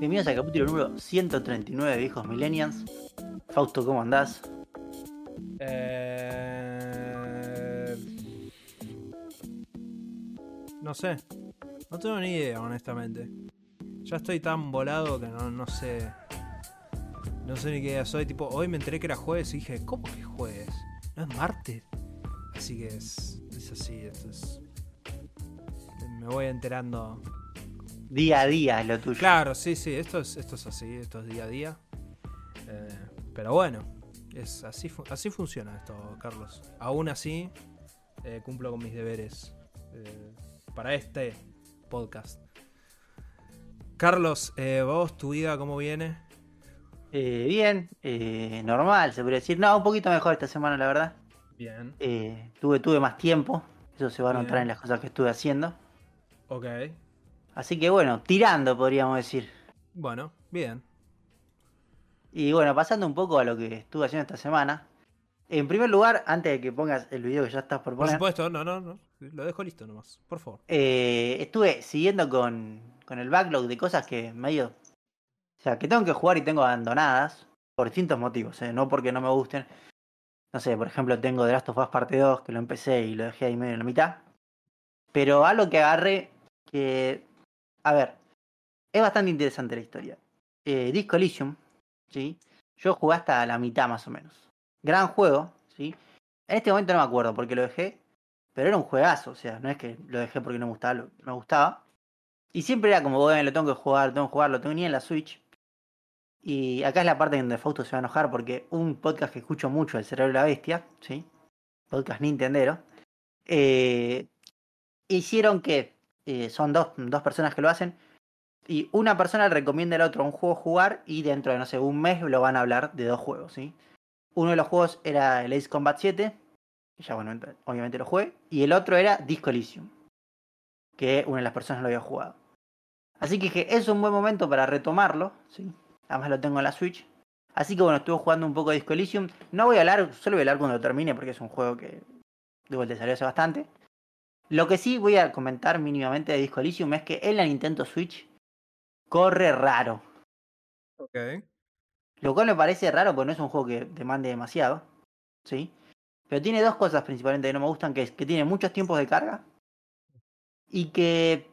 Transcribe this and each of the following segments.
Bienvenidos al capítulo número 139 de Viejos Millennials. Fausto, ¿cómo andás? Eh... No sé. No tengo ni idea, honestamente. Ya estoy tan volado que no, no sé. No sé ni qué día soy. Tipo, hoy me enteré que era jueves y dije, ¿cómo que es jueves? ¿No es martes? Así que es, es así, es. Me voy enterando. Día a día es lo tuyo. Claro, sí, sí, esto es, esto es así, esto es día a día. Eh, pero bueno, es así, así funciona esto, Carlos. Aún así, eh, cumplo con mis deberes eh, para este podcast. Carlos, vos, tu vida, ¿cómo viene? Eh, bien, eh, normal, se podría decir. No, un poquito mejor esta semana, la verdad. Bien. Tuve, tuve más tiempo. Eso se va a notar en las cosas que estuve haciendo. Ok. Así que bueno, tirando, podríamos decir. Bueno, bien. Y bueno, pasando un poco a lo que estuve haciendo esta semana. En primer lugar, antes de que pongas el video que ya estás por Por poner, supuesto, no, no, no. Lo dejo listo nomás, por favor. eh, estuve siguiendo con, con el backlog de cosas que medio. O sea, que tengo que jugar y tengo abandonadas. Por distintos motivos, ¿eh? no porque no me gusten. No sé, por ejemplo, tengo The Last of Us Parte 2, que lo empecé y lo dejé ahí medio en la mitad. Pero algo que agarré que. A ver, es bastante interesante la historia. Eh, Disco Elysium, ¿sí? Yo jugué hasta la mitad más o menos. Gran juego, ¿sí? En este momento no me acuerdo por qué lo dejé, pero era un juegazo, o sea, no es que lo dejé porque no me gustaba, lo- me gustaba. Y siempre era como, bueno, lo tengo que jugar, lo tengo que jugar, lo tengo ni en la Switch. Y acá es la parte donde Fausto se va a enojar porque un podcast que escucho mucho, El Cerebro de la Bestia, ¿sí? Podcast Nintendero. eh, hicieron que eh, son dos, dos personas que lo hacen. Y una persona le recomienda al otro un juego jugar y dentro de, no sé, un mes lo van a hablar de dos juegos, ¿sí? Uno de los juegos era el Ace Combat 7, que ya bueno, ent- obviamente lo jugué, y el otro era Disco Elysium, que una de las personas lo había jugado. Así que dije, es un buen momento para retomarlo, ¿sí? Además lo tengo en la Switch. Así que bueno, estuve jugando un poco de Disco Elysium. No voy a hablar, solo voy a hablar cuando termine porque es un juego que de vuelta salió hace bastante. Lo que sí voy a comentar mínimamente de Disco Elysium es que en la Nintendo Switch corre raro. Ok. Lo cual me parece raro porque no es un juego que demande demasiado. ¿Sí? Pero tiene dos cosas principalmente que no me gustan, que es que tiene muchos tiempos de carga. Y que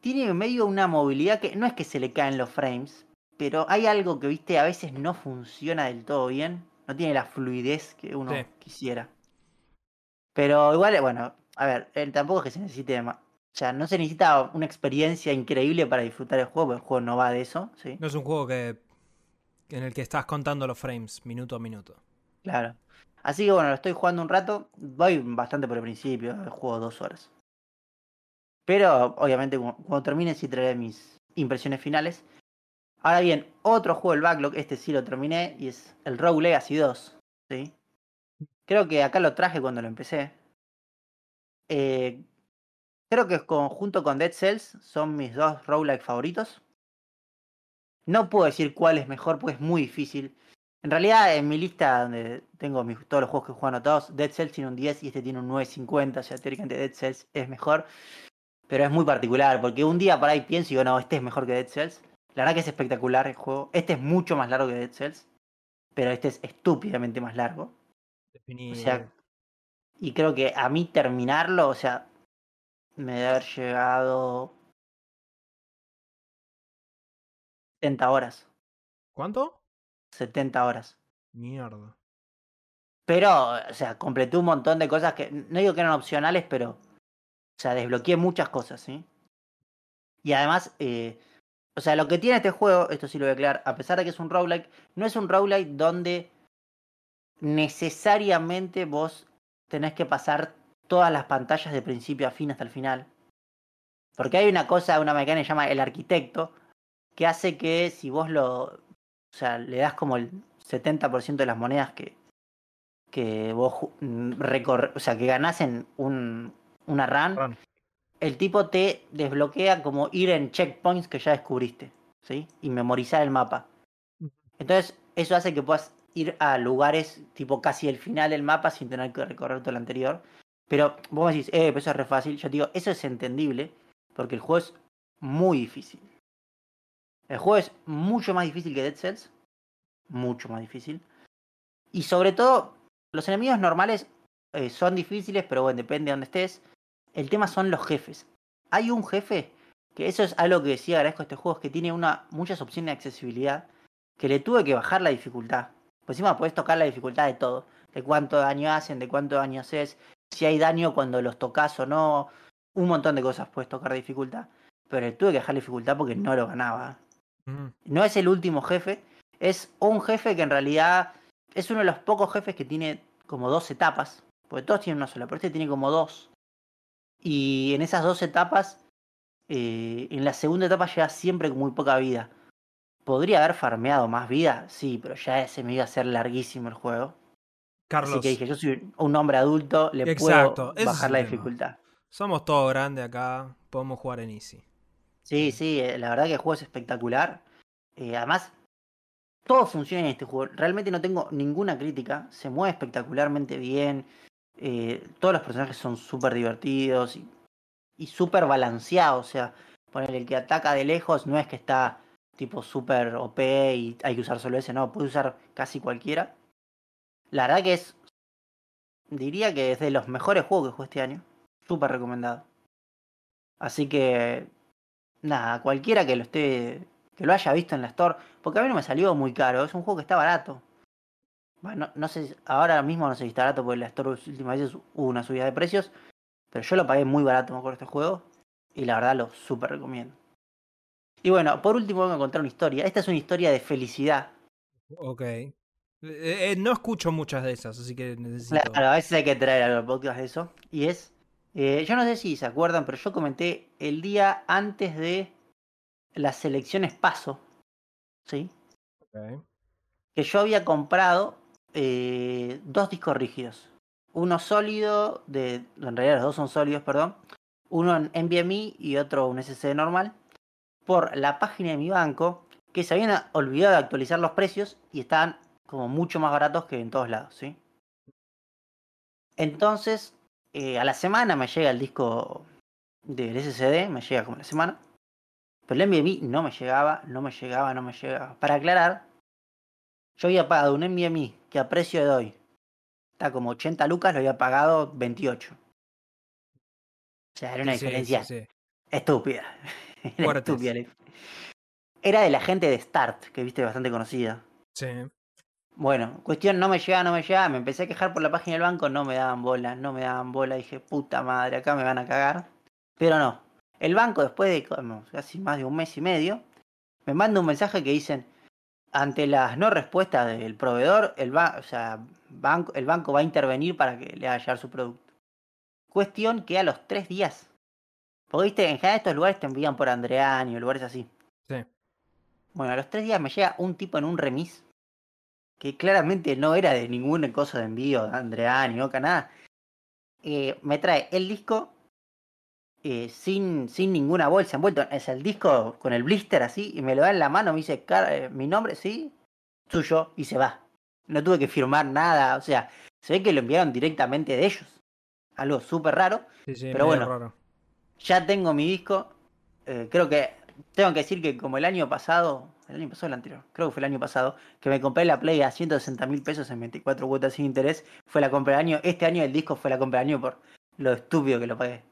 tiene medio una movilidad que no es que se le caen los frames. Pero hay algo que, viste, a veces no funciona del todo bien. No tiene la fluidez que uno Sí. quisiera. Pero igual, bueno, a ver, tampoco es que se necesite O sea, no se necesita una experiencia increíble para disfrutar el juego, porque el juego no va de eso, ¿sí? No es un juego que en el que estás contando los frames minuto a minuto. Claro. Así que bueno, lo estoy jugando un rato. Voy bastante por el principio, el juego dos horas. Pero obviamente cu- cuando termine sí traeré mis impresiones finales. Ahora bien, otro juego del backlog, este sí lo terminé, y es el Rogue Legacy 2. ¿sí? Creo que acá lo traje cuando lo empecé. Eh, creo que con- junto con Dead Cells son mis dos roguelike favoritos. No puedo decir cuál es mejor, pues es muy difícil. En realidad, en mi lista donde tengo mis- todos los juegos que juego anotados, Dead Cells tiene un 10 y este tiene un 9.50. O sea, teóricamente Dead Cells es mejor. Pero es muy particular, porque un día por ahí pienso y digo, no, este es mejor que Dead Cells. La verdad que es espectacular el juego. Este es mucho más largo que Dead Cells. Pero este es estúpidamente más largo. Sea, y creo que a mí terminarlo, o sea, me debe haber llegado 70 horas. ¿Cuánto? 70 horas. Mierda. Pero, o sea, completé un montón de cosas que no digo que eran opcionales, pero, o sea, desbloqueé muchas cosas, ¿sí? Y además, eh, o sea, lo que tiene este juego, esto sí lo voy a aclarar, a pesar de que es un roguelike, no es un roguelike donde necesariamente vos tenés que pasar todas las pantallas de principio a fin hasta el final. Porque hay una cosa, una mecánica que se llama el arquitecto, que hace que si vos lo, o sea, le das como el 70% de las monedas que, que vos mm, recor- o sea, que ganás en un, una run, Run. el tipo te desbloquea como ir en checkpoints que ya descubriste, ¿sí? Y memorizar el mapa. Entonces, eso hace que puedas ir a lugares tipo casi el final del mapa sin tener que recorrer todo el anterior. Pero vos me decís, eh, pero eso es re fácil. Yo te digo, eso es entendible porque el juego es muy difícil. El juego es mucho más difícil que Dead Cells. Mucho más difícil. Y sobre todo, los enemigos normales eh, son difíciles, pero bueno, depende de dónde estés. El tema son los jefes. Hay un jefe, que eso es algo que sí agradezco a este juego, es que tiene una, muchas opciones de accesibilidad, que le tuve que bajar la dificultad. Por encima puedes tocar la dificultad de todo. De cuánto daño hacen, de cuánto daño haces, si hay daño cuando los tocas o no. Un montón de cosas puedes tocar dificultad. Pero tuve que bajar la dificultad porque no lo ganaba. Mm. No es el último jefe, es un jefe que en realidad es uno de los pocos jefes que tiene como dos etapas. Porque todos tienen una sola, pero este tiene como dos. Y en esas dos etapas, eh, en la segunda etapa llega siempre con muy poca vida. ¿Podría haber farmeado más vida? Sí, pero ya se me iba a hacer larguísimo el juego. Carlos, Así que dije, yo soy un hombre adulto, le Exacto, puedo bajar la tema. dificultad. somos todos grandes acá, podemos jugar en Easy. Sí, sí, eh, la verdad que el juego es espectacular. Eh, además, todo funciona en este juego. Realmente no tengo ninguna crítica. Se mueve espectacularmente bien. Eh, todos los personajes son súper divertidos y, y súper balanceados. O sea, poner el que ataca de lejos no es que está tipo súper OP y hay que usar solo ese, no, puede usar casi cualquiera. La verdad que es, diría que es de los mejores juegos que jugué este año. Súper recomendado. Así que nada, cualquiera que lo esté, que lo haya visto en la store, porque a mí no me salió muy caro, es un juego que está barato. Bueno, no, sé, ahora mismo no sé si está barato porque la store últimas veces hubo una subida de precios, pero yo lo pagué muy barato, acuerdo este juego, y la verdad lo súper recomiendo. Y bueno, por último voy a contar una historia. Esta es una historia de felicidad. Ok. Eh, eh, no escucho muchas de esas, así que necesito. Claro, a veces hay que traer al podcast de eso. Y es, eh, yo no sé si se acuerdan, pero yo comenté el día antes de las elecciones paso, ¿sí? Ok. que yo había comprado dos discos rígidos. Uno sólido, de, en realidad los dos son sólidos, perdón. Uno en NVMe y otro un SSD normal. Por la página de mi banco, que se habían olvidado de actualizar los precios y estaban como mucho más baratos que en todos lados, ¿sí? Entonces, eh, a la semana me llega el disco del SSD, me llega como la semana. Pero el NVMe no me llegaba, no me llegaba, no me llegaba. Para aclarar, yo había pagado un NVMe que a precio de hoy está como 80 lucas, lo había pagado 28. O sea, era una Sí, sí, diferencia sí. estúpida. Era Fuertes. de la gente de Start, que viste bastante conocida. Sí. Bueno, cuestión, no me llegaba, no me llegaba. Me empecé a quejar por la página del banco, no me daban bola, no me daban bola. Dije, puta madre, acá me van a cagar. Pero no. El banco, después de como casi más de un mes y medio, me manda un mensaje que dicen, ante las no respuestas del proveedor, el, ba- o sea, banco, el banco va a intervenir para que le haga llegar su producto. Cuestión que a los tres días. Porque viste, en general estos lugares te envían por Andreani o lugares así. Sí. Bueno, a los tres días me llega un tipo en un remis que claramente no era de ninguna cosa de envío de Andreani o nada. Eh, me trae el disco eh, sin, sin ninguna bolsa envuelto. Es el disco con el blister así y me lo da en la mano. Me dice, "Car- eh, mi nombre, sí, suyo, y se va. No tuve que firmar nada. O sea, se ve que lo enviaron directamente de ellos. Algo súper raro. Sí, sí, Pero bueno. raro. Ya tengo mi disco. eh, creo que tengo que decir que como el año pasado, el año pasado el anterior, creo que fue el año pasado, que me compré la Play a 160 mil pesos en 24 cuotas sin interés, fue la compra del año. Este año el disco fue la compra del año por lo estúpido que lo pagué.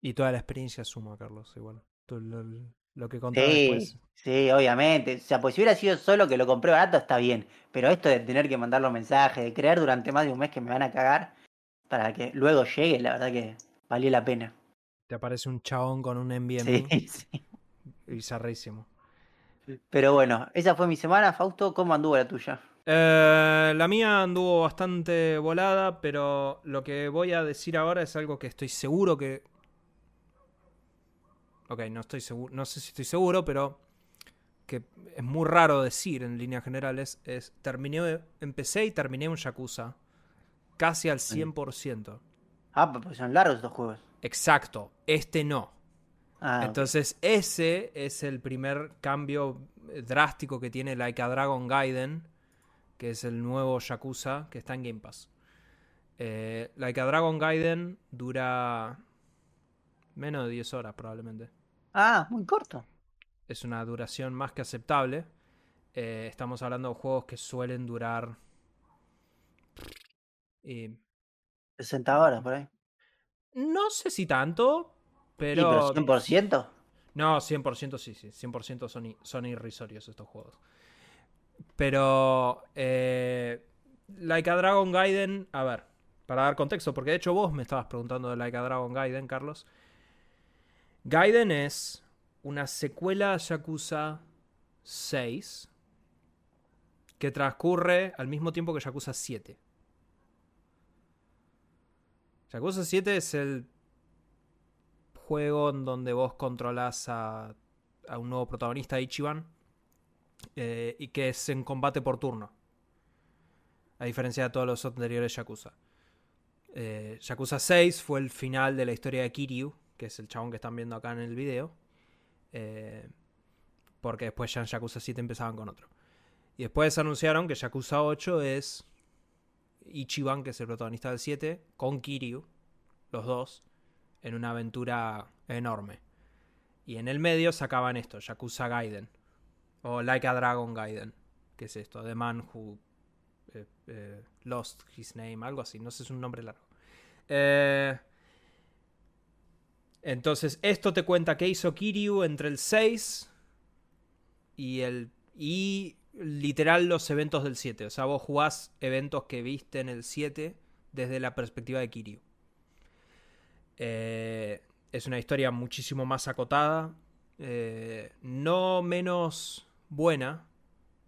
Y toda la experiencia suma, Carlos, igual. Lo que contaba Sí, después. sí, obviamente. O sea, pues si hubiera sido solo que lo compré barato, está bien. Pero esto de tener que mandar los mensajes, de creer durante más de un mes que me van a cagar, para que luego llegue, la verdad que valió la pena. Te aparece un chabón con un NVMe Sí, sí. bizarrísimo. Pero bueno, esa fue mi semana. Fausto, ¿cómo anduvo la tuya? Eh, la mía anduvo bastante volada, pero lo que voy a decir ahora es algo que estoy seguro que. Ok, no estoy seguro. No sé si estoy seguro, pero. Que es muy raro decir en líneas generales. Es. Terminé. Empecé y terminé un Yakuza. Casi al 100%. Ah, pues son largos estos juegos. Exacto. Este no. Ah. Entonces, ese es el primer cambio eh, drástico que tiene Like a Dragon Gaiden, que es el nuevo Yakuza que está en Game Pass. Eh, like a Dragon Gaiden dura menos de 10 horas probablemente. Ah, muy corto. es una duración más que aceptable. Eh, estamos hablando de juegos que suelen durar. Y 60 horas por ahí. No sé si tanto, Sí, pero. pero 100%. No, 100% sí, sí. 100% son, son irrisorios estos juegos. Pero. Eh, like a Dragon Gaiden. A ver, para dar contexto, porque de hecho vos me estabas preguntando de Like a Dragon Gaiden, Carlos. Gaiden es una secuela a Yakuza 6 que transcurre al mismo tiempo que Yakuza 7. Yakuza 7 es el juego en donde vos controlas a, a un nuevo protagonista, Ichiban, eh, y que es en combate por turno. A diferencia de todos los anteriores Yakuza. Eh, Yakuza 6 fue el final de la historia de Kiryu, que es el chabón que están viendo acá en el video. eh, porque después ya en Yakuza 7 empezaban con otro. Y después anunciaron que Yakuza 8 es Ichiban, que es el protagonista del 7, con Kiryu, los dos, en una aventura enorme. Y en el medio sacaban esto, Yakuza Gaiden. O Like a Dragon Gaiden. Que es esto? The Man Who eh, eh, Lost His Name, algo así. No sé, es un nombre largo. Eh, entonces, esto te cuenta qué hizo Kiryu entre el 6 y el. y literal los eventos del 7. O sea, vos jugás eventos que viste en el 7 desde la perspectiva de Kiryu. Eh, es una historia muchísimo más acotada. eh, no menos buena.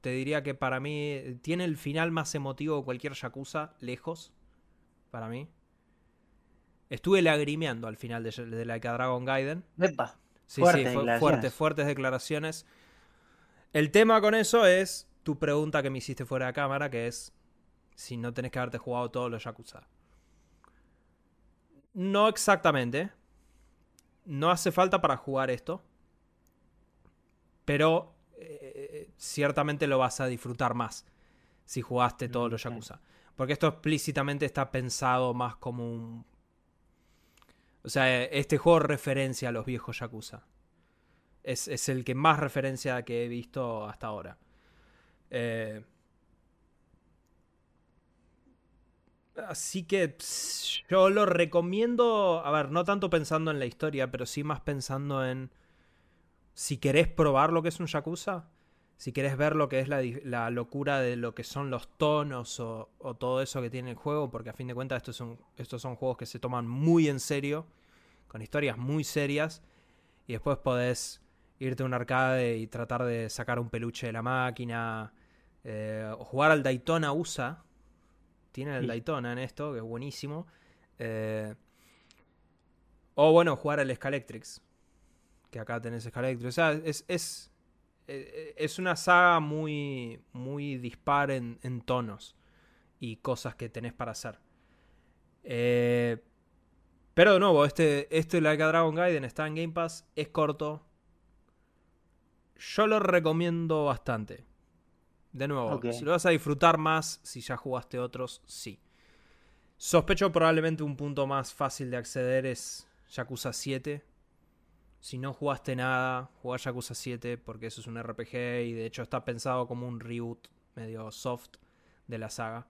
Te diría que para mí tiene el final más emotivo de cualquier Yakuza, lejos. Para mí. Estuve lagrimeando al final de, de Like a Dragon Gaiden. Epa. Sí, sí, fuertes, fuertes declaraciones. El tema con eso es tu pregunta que me hiciste fuera de cámara, que es si no tenés que haberte jugado todos los Yakuza. No exactamente. No hace falta para jugar esto. Pero eh, ciertamente lo vas a disfrutar más si jugaste todos los Mm. Yakuza. Porque esto explícitamente está pensado más como un... O sea, este juego referencia a los viejos Yakuza. Es, es el que más referencia que he visto hasta ahora. Eh, así que yo lo recomiendo, a ver, no tanto pensando en la historia, pero sí más pensando en si querés probar lo que es un Yakuza, si querés ver lo que es la, la locura de lo que son los tonos o, o todo eso que tiene el juego, porque a fin de cuentas estos son, estos son juegos que se toman muy en serio, con historias muy serias, y después podés irte a un arcade y tratar de sacar un peluche de la máquina, eh, o jugar al Daytona USA. Tiene el Sí. Daytona en esto, que es buenísimo. Eh, o bueno, jugar al Scalectrix. Que acá tenés Scalectrix. O sea, es, es, eh, es una saga muy, muy dispar en, en tonos y cosas que tenés para hacer. Eh, pero de nuevo, este, este Like a Dragon Gaiden está en Game Pass, es corto. Yo lo recomiendo bastante. De nuevo, si lo vas a disfrutar más, si ya jugaste otros, sí. Sospecho probablemente un punto más fácil de acceder es Yakuza 7. Si no jugaste nada, jugá Yakuza 7 porque eso es un RPG y de hecho está pensado como un reboot medio soft de la saga.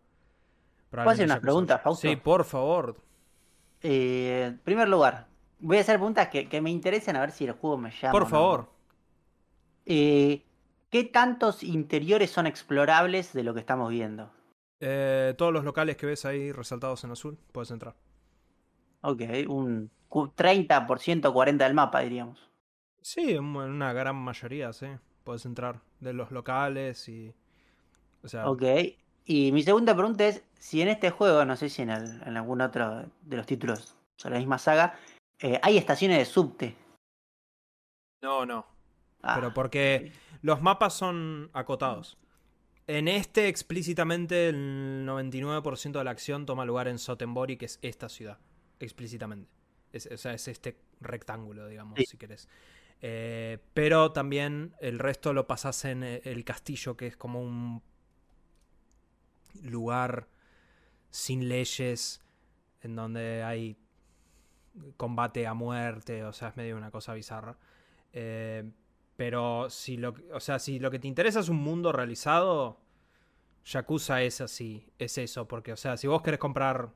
¿Puedo hacer unas Yakuza- preguntas, Fausto? Sí, por favor. Eh, en primer lugar, voy a hacer preguntas que, que me interesen a ver si el juego me llama. Por no. Eh, ¿Qué tantos interiores son explorables de lo que estamos viendo? Eh, todos los locales que ves ahí resaltados en azul, puedes entrar. Ok, un cu- 30%, 40% del mapa, diríamos. Sí, en una gran mayoría, sí. Puedes entrar de los locales y. O sea, Ok, y mi segunda pregunta es si en este juego, no sé si en, el- en algún otro de los títulos sobre la misma saga, eh, hay estaciones de subte. no, no. Ah, Pero porque los mapas son acotados. En este, explícitamente, el 99% de la acción toma lugar en Sotenbori, que es esta ciudad. Explícitamente. Es, o sea, es este rectángulo, digamos, Sí. si querés. Eh, pero también el resto lo pasás en eh, el castillo, que es como un lugar sin leyes, en donde hay combate a muerte, o sea, es medio una cosa bizarra. Eh, Pero si lo, o sea, si lo que te interesa es un mundo realizado, Yakuza es así, es eso. Porque, o sea, si vos querés comprar,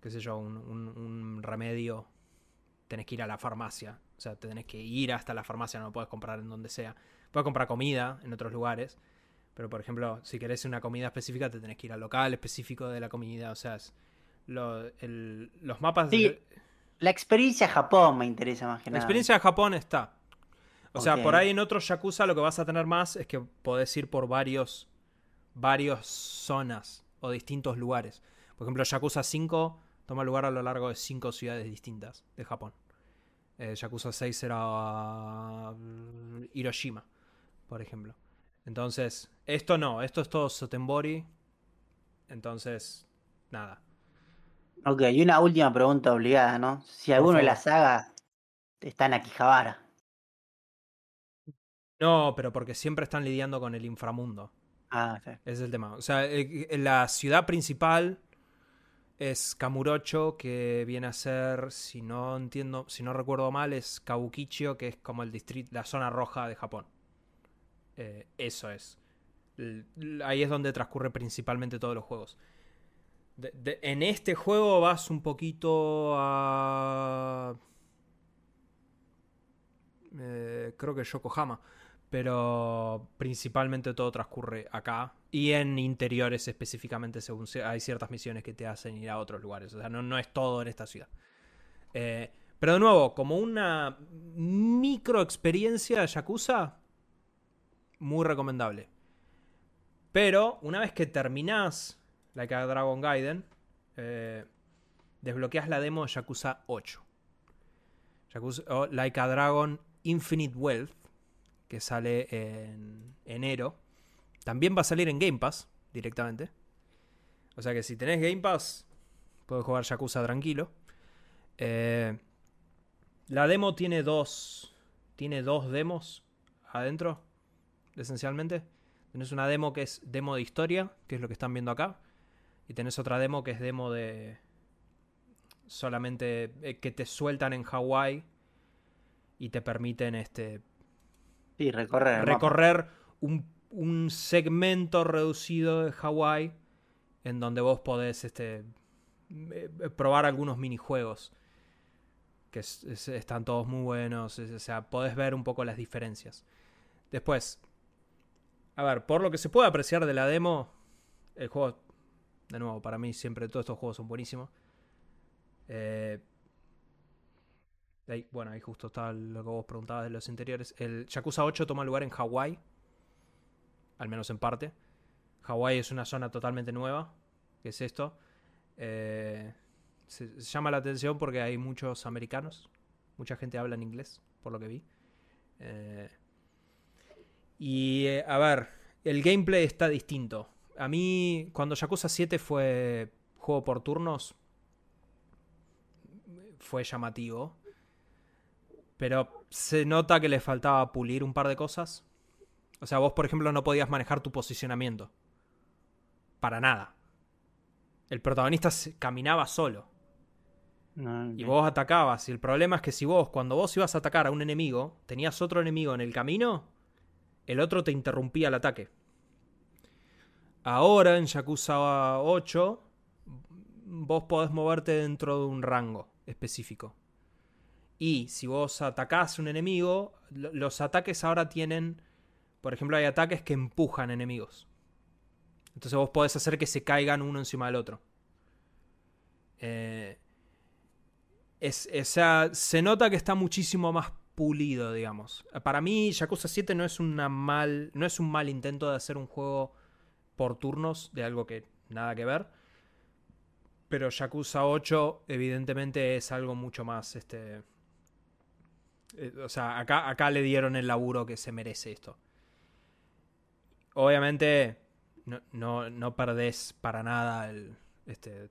qué sé yo, un, un- un remedio, tenés que ir a la farmacia. O sea, tenés que ir hasta la farmacia, no lo puedes comprar en donde sea. Puedes comprar comida en otros lugares. Pero, por ejemplo, si querés una comida específica, te tenés que ir al local específico de la comida. O sea, es- lo- el- los mapas... Sí, de- La experiencia Japón me interesa más que la nada. experiencia de Japón está. O sea, por ahí en otros Yakuza lo que vas a tener más es que podés ir por varios, varios zonas o distintos lugares. Por ejemplo, Yakuza 5 toma lugar a lo largo de cinco ciudades distintas de Japón. Eh, Yakuza 6 era mm, Hiroshima, por ejemplo. Entonces, esto no, esto es todo Sotenbori. Entonces, nada. Ok, y una última pregunta obligada, ¿no? Si alguno de la saga está en Akihabara. No, pero porque siempre están lidiando con el inframundo. Ah, sí. Es el tema. O sea, eh, eh, la ciudad principal es Kamurocho, que viene a ser, si no entiendo, si no recuerdo mal, es Kabukicho, que es como el distrito, la zona roja de Japón. Eh, eso es. Ahí es donde transcurre principalmente todos los juegos. De- de- en este juego vas un poquito a. eh, creo que Yokohama. Pero principalmente todo transcurre acá. Y en interiores específicamente, según se- hay ciertas misiones que te hacen ir a otros lugares. O sea, no, no es todo en esta ciudad. Eh, pero de nuevo, como una micro experiencia de Yakuza, muy recomendable. Pero una vez que terminás Like a Dragon Gaiden, eh, desbloqueas la demo de Yakuza 8. Yakuza, Like a Dragon Infinite Wealth, que sale en enero. También va a salir en Game Pass directamente. O sea que si tenés Game Pass, puedes jugar Yakuza tranquilo. Eh, la demo tiene dos. Tiene dos demos adentro. Esencialmente. Tenés una demo que es demo de historia, que es lo que están viendo acá. Y tenés otra demo que es demo de. Solamente eh, que te sueltan en Hawái. Y te permiten este. Sí, recorrer. recorrer un, un segmento reducido de Hawái. En donde vos podés este. eh, probar algunos minijuegos que es- es- están todos muy buenos, o sea, podés ver un poco las diferencias. Después, a ver, por lo que se puede apreciar de la demo, el juego, de nuevo, para mí siempre todos estos juegos son buenísimos. Eh, ahí- bueno, ahí justo está lo que vos preguntabas de los interiores. El Yakuza 8 toma lugar en Hawái, al menos en parte. Hawái es una zona totalmente nueva, que es esto. Eh, se, llama la atención porque hay muchos americanos, mucha gente habla en inglés, por lo que vi. Eh, y eh, a ver, el gameplay está distinto. A mí, cuando Yakuza 7 fue juego por turnos, fue llamativo. Pero se nota que le faltaba pulir un par de cosas. O sea, vos, por ejemplo, no podías manejar tu posicionamiento. Para nada. El protagonista caminaba solo. No, Y vos atacabas. Y el problema es que si vos, cuando vos ibas a atacar a un enemigo, tenías otro enemigo en el camino, el otro te interrumpía el ataque. Ahora en Yakuza 8, vos podés moverte dentro de un rango específico. Y si vos atacás un enemigo, lo- los ataques ahora tienen. Por ejemplo, hay ataques que empujan enemigos. Entonces vos podés hacer que se caigan uno encima del otro. Eh, es, o sea, se nota que está muchísimo más pulido, digamos. Para mí, Yakuza 7 no es, una mal, no es un mal intento de hacer un juego por turnos de algo que nada que ver. Pero Yakuza 8, evidentemente, es algo mucho más. Este, eh, o sea, acá, acá le dieron el laburo que se merece esto. Obviamente, no, no, no perdés para nada el, este,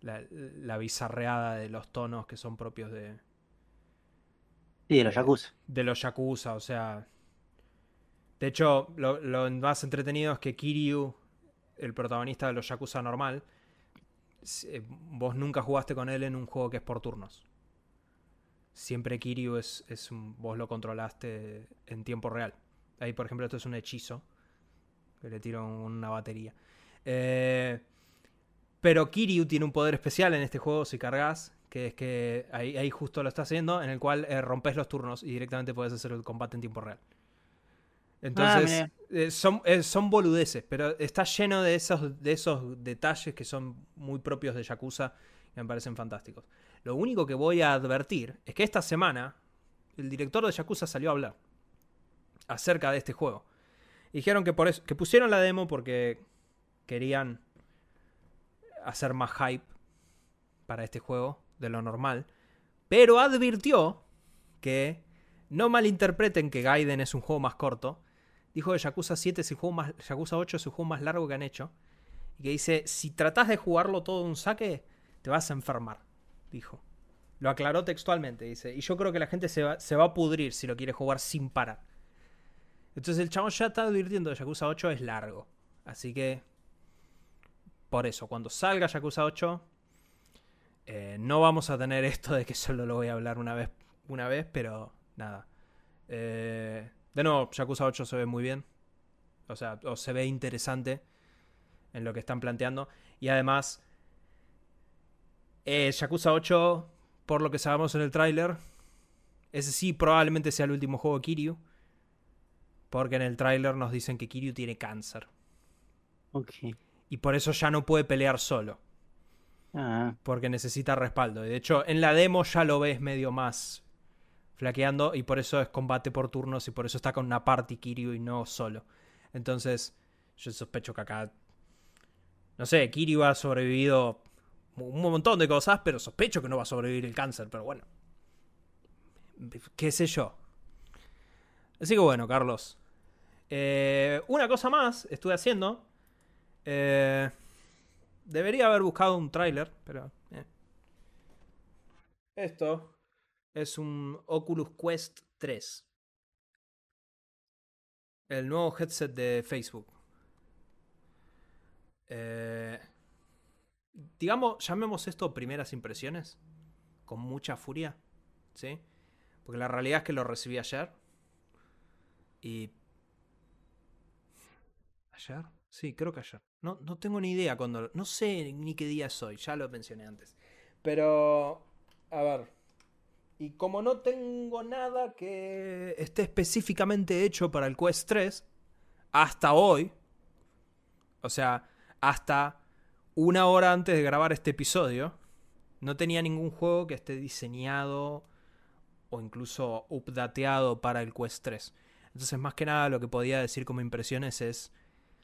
la, la bizarreada de los tonos que son propios de, Sí, de los Yakuza. de los Yakuza, o sea. De hecho, lo, lo más entretenido es que Kiryu, el protagonista de los Yakuza normal, eh, vos nunca jugaste con él en un juego que es por turnos. Siempre Kiryu es, es un- vos lo controlaste en tiempo real. Ahí, por ejemplo, esto es un hechizo que le tiro una batería. Eh, pero Kiryu tiene un poder especial en este juego si cargas, que es que ahí, ahí justo lo está haciendo, en el cual eh, rompes los turnos y directamente puedes hacer el combate en tiempo real. Entonces, eh, son, son boludeces, pero está lleno de esos, de esos detalles que son muy propios de Yakuza y me parecen fantásticos. Lo único que voy a advertir es que esta semana el director de Yakuza salió a hablar acerca de este juego. Dijeron que, por eso, que pusieron la demo porque querían hacer más hype para este juego de lo normal, pero advirtió que no malinterpreten que Gaiden es un juego más corto. Dijo que Yakuza 7 es el juego más, Yakuza 8 es el juego más largo que han hecho. Y que dice, si tratás de jugarlo todo un saque, te vas a enfermar. Dijo. Lo aclaró textualmente, dice. Y yo creo que la gente se va, se va a pudrir si lo quiere jugar sin parar. Entonces el chabón ya está advirtiendo que Yakuza 8 es largo. Así que... Por eso, cuando salga Yakuza 8, eh, no vamos a tener esto de que solo lo voy a hablar una vez, una vez pero nada. Eh, de nuevo, Yakuza 8 se ve muy bien. O sea, o se ve interesante en lo que están planteando. Y además, eh, Yakuza 8, por lo que sabemos en el tráiler, ese sí probablemente sea el último juego de Kiryu. Porque en el tráiler nos dicen que Kiryu tiene cáncer. Ok. Y por eso ya no puede pelear solo. Ah, Porque necesita respaldo. Y de hecho, en la demo ya lo ves medio más flaqueando. Y por eso es combate por turnos. Y por eso está con una party Kiryu y no solo. Entonces, yo sospecho que acá. No sé, Kiryu ha sobrevivido un montón de cosas. Pero sospecho que no va a sobrevivir el cáncer. Pero bueno. ¿Qué sé yo? Así que bueno, Carlos. Eh, una cosa más estuve haciendo. Eh, debería haber buscado un tráiler, pero... eh. Esto es un Oculus Quest 3. El nuevo headset de Facebook. Eh, digamos, llamemos esto primeras impresiones. Con mucha furia. ¿Sí? Porque la realidad es que lo recibí ayer. Y... ¿Ayer? Sí, creo que ayer. No, no tengo ni idea cuando... No sé ni qué día es hoy, ya lo mencioné antes. Pero... A ver. Y como no tengo nada que esté específicamente hecho para el Quest 3, hasta hoy, o sea, hasta una hora antes de grabar este episodio, no tenía ningún juego que esté diseñado o incluso updateado para el Quest 3. Entonces, más que nada, lo que podía decir como impresiones es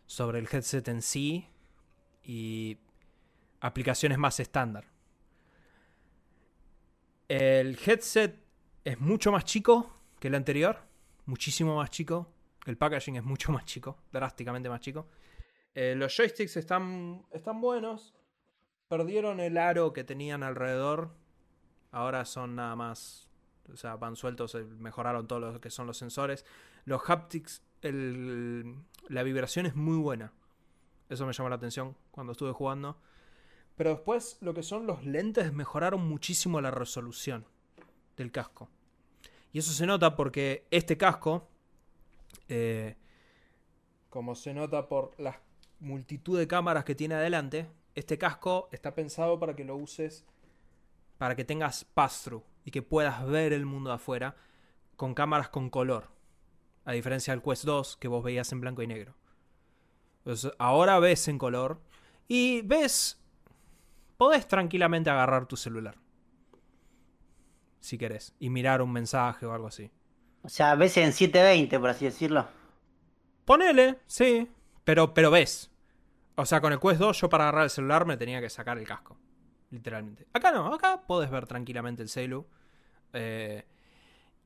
sobre el headset en sí y aplicaciones más estándar. El headset es mucho más chico que el anterior, muchísimo más chico. El packaging es mucho más chico, drásticamente más chico. Eh, los joysticks están, están buenos. Perdieron el aro que tenían alrededor. Ahora son nada más. O sea, van sueltos. eh, Mejoraron todo lo que son los sensores. Los haptics, la vibración es muy buena. Eso me llamó la atención cuando estuve jugando. Pero después lo que son los lentes mejoraron muchísimo la resolución del casco. Y eso se nota porque este casco, eh, como se nota por la multitud de cámaras que tiene adelante, este casco está pensado para que lo uses, para que tengas pass-through y que puedas ver el mundo de afuera con cámaras con color. A diferencia del Quest 2 que vos veías en blanco y negro. Entonces, ahora ves en color y ves podés tranquilamente agarrar tu celular. Si querés. Y mirar un mensaje o algo así. o sea, ves en 720, por así decirlo. Ponele, sí. Pero, pero ves. O sea, con el Quest 2 yo para agarrar el celular me tenía que sacar el casco. Literalmente. Acá no, acá podés ver tranquilamente el celu. Eh,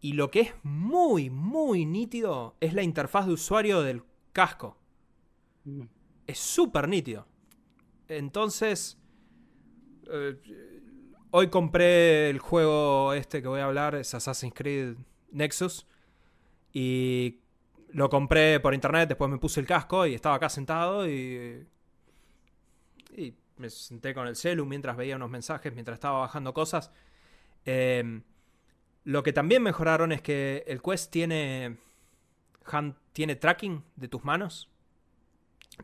y lo que es muy, muy nítido es la interfaz de usuario del casco. Mm. es súper nítido. Entonces, eh, hoy compré el juego este que voy a hablar, es Assassin's Creed Nexus. Y lo compré por internet, después me puse el casco y estaba acá sentado y... Y me senté con el celu mientras veía unos mensajes, mientras estaba bajando cosas. Eh, Lo que también mejoraron es que el Quest tiene, hand- tiene tracking de tus manos.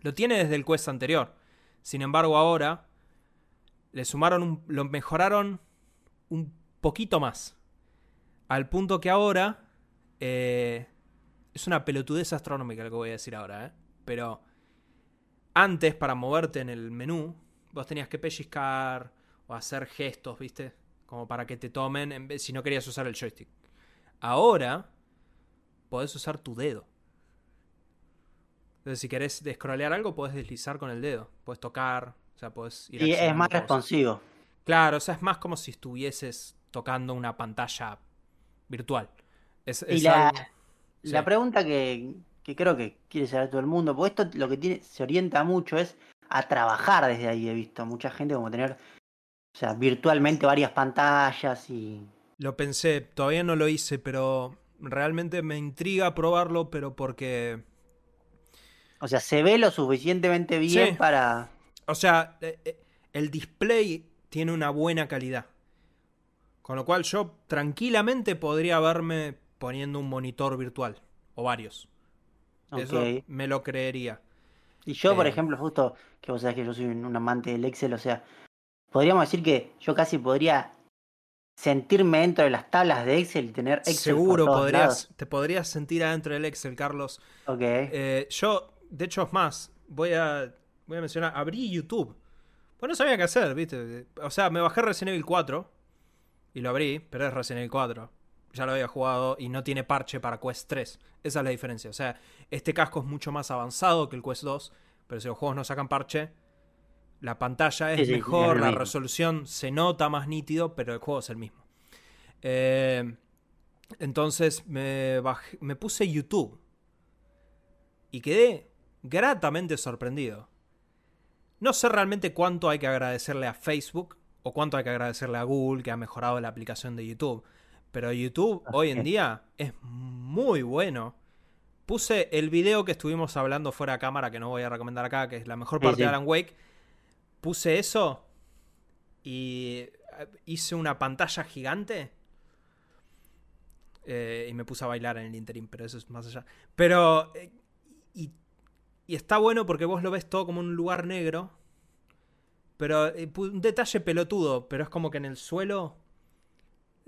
Lo tiene desde el Quest anterior. Sin embargo, ahora le sumaron, un- lo mejoraron un poquito más. Al punto que ahora eh, es una pelotudez astronómica lo que voy a decir ahora, ¿eh? Pero antes, para moverte en el menú, vos tenías que pellizcar o hacer gestos, ¿viste? Como para que te tomen en vez, si no querías usar el joystick. Ahora podés usar tu dedo. Entonces, si querés descrollear algo, podés deslizar con el dedo. Podés tocar, o sea, podés ir Y es más cosas. responsivo. Claro, o sea, es más como si estuvieses tocando una pantalla virtual. Es, Y la, algo- la pregunta que, que creo que quiere saber todo el mundo, porque esto lo que tiene, se orienta mucho es a trabajar desde ahí. He visto mucha gente como tener, o sea, virtualmente varias pantallas y. Lo pensé, todavía no lo hice, pero realmente me intriga probarlo, pero porque... O sea, se ve lo suficientemente bien Sí. para. O sea, eh, eh, el display tiene una buena calidad. Con lo cual yo tranquilamente podría verme poniendo un monitor virtual. O varios. Eso Ok. me lo creería. Y yo, por Eh. ejemplo, justo que vos sabés que yo soy un, un amante del Excel, o sea, podríamos decir que yo casi podría sentirme dentro de las tablas de Excel y tener Excel. Seguro por todos podrías, lados. te podrías sentir adentro del Excel, Carlos. Ok. Eh, yo, de hecho, es más, voy a, voy a mencionar, abrí YouTube. Pues no sabía qué hacer, ¿viste? O sea, me bajé Resident Evil 4 y lo abrí, pero es Resident Evil 4. Ya lo había jugado y no tiene parche para Quest 3. Esa es la diferencia. O sea, este casco es mucho más avanzado que el Quest 2, pero si los juegos no sacan parche, la pantalla es Sí, mejor, la resolución se nota más nítido, pero el juego es el mismo. Eh, entonces me, bajé- me puse YouTube y quedé gratamente sorprendido. No sé realmente cuánto hay que agradecerle a Facebook o cuánto hay que agradecerle a Google que ha mejorado la aplicación de YouTube. Pero YouTube hoy en día es muy bueno. Puse el video que estuvimos hablando fuera de cámara, que no voy a recomendar acá, que es la mejor parte sí. de Alan Wake. Puse eso y eh, hice una pantalla gigante. Eh, y me puse a bailar en el interim, pero eso es más allá. Pero. eh, y, y está bueno porque vos lo ves todo como un lugar negro. Pero eh, un detalle pelotudo, pero es como que en el suelo.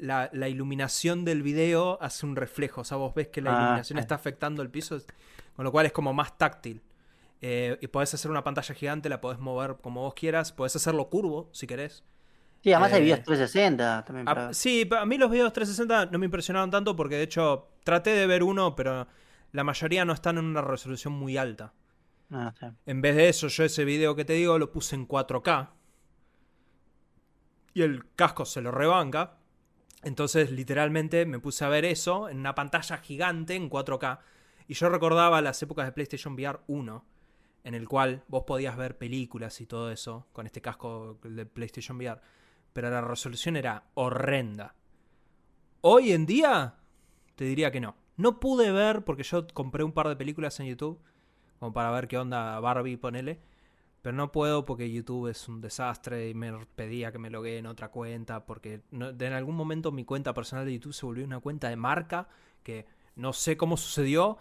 La, la iluminación del video hace un reflejo. O sea, vos ves que la Ah, iluminación ah. está afectando el piso. Con lo cual es como más táctil. Eh, y podés hacer una pantalla gigante, la podés mover como vos quieras. Podés hacerlo curvo, si querés. Sí, además hay eh, videos 360 también. Para- sí, a mí los videos 360 no me impresionaron tanto porque de hecho traté de ver uno, pero la mayoría no están en una resolución muy alta. Ah, sí. En vez de eso, yo ese video que te digo lo puse en 4K. Y el casco se lo rebanca. Entonces, literalmente, me puse a ver eso en una pantalla gigante en 4K. Y yo recordaba las épocas de PlayStation VR 1, en el cual vos podías ver películas y todo eso con este casco de PlayStation VR. Pero la resolución era horrenda. Hoy en día, te diría que no. No pude ver, porque yo compré un par de películas en YouTube, como para ver qué onda Barbie, ponele. Pero no puedo porque YouTube es un desastre y me pedía que me loguee en otra cuenta porque en algún momento mi cuenta personal de YouTube se volvió una cuenta de marca que no sé cómo sucedió.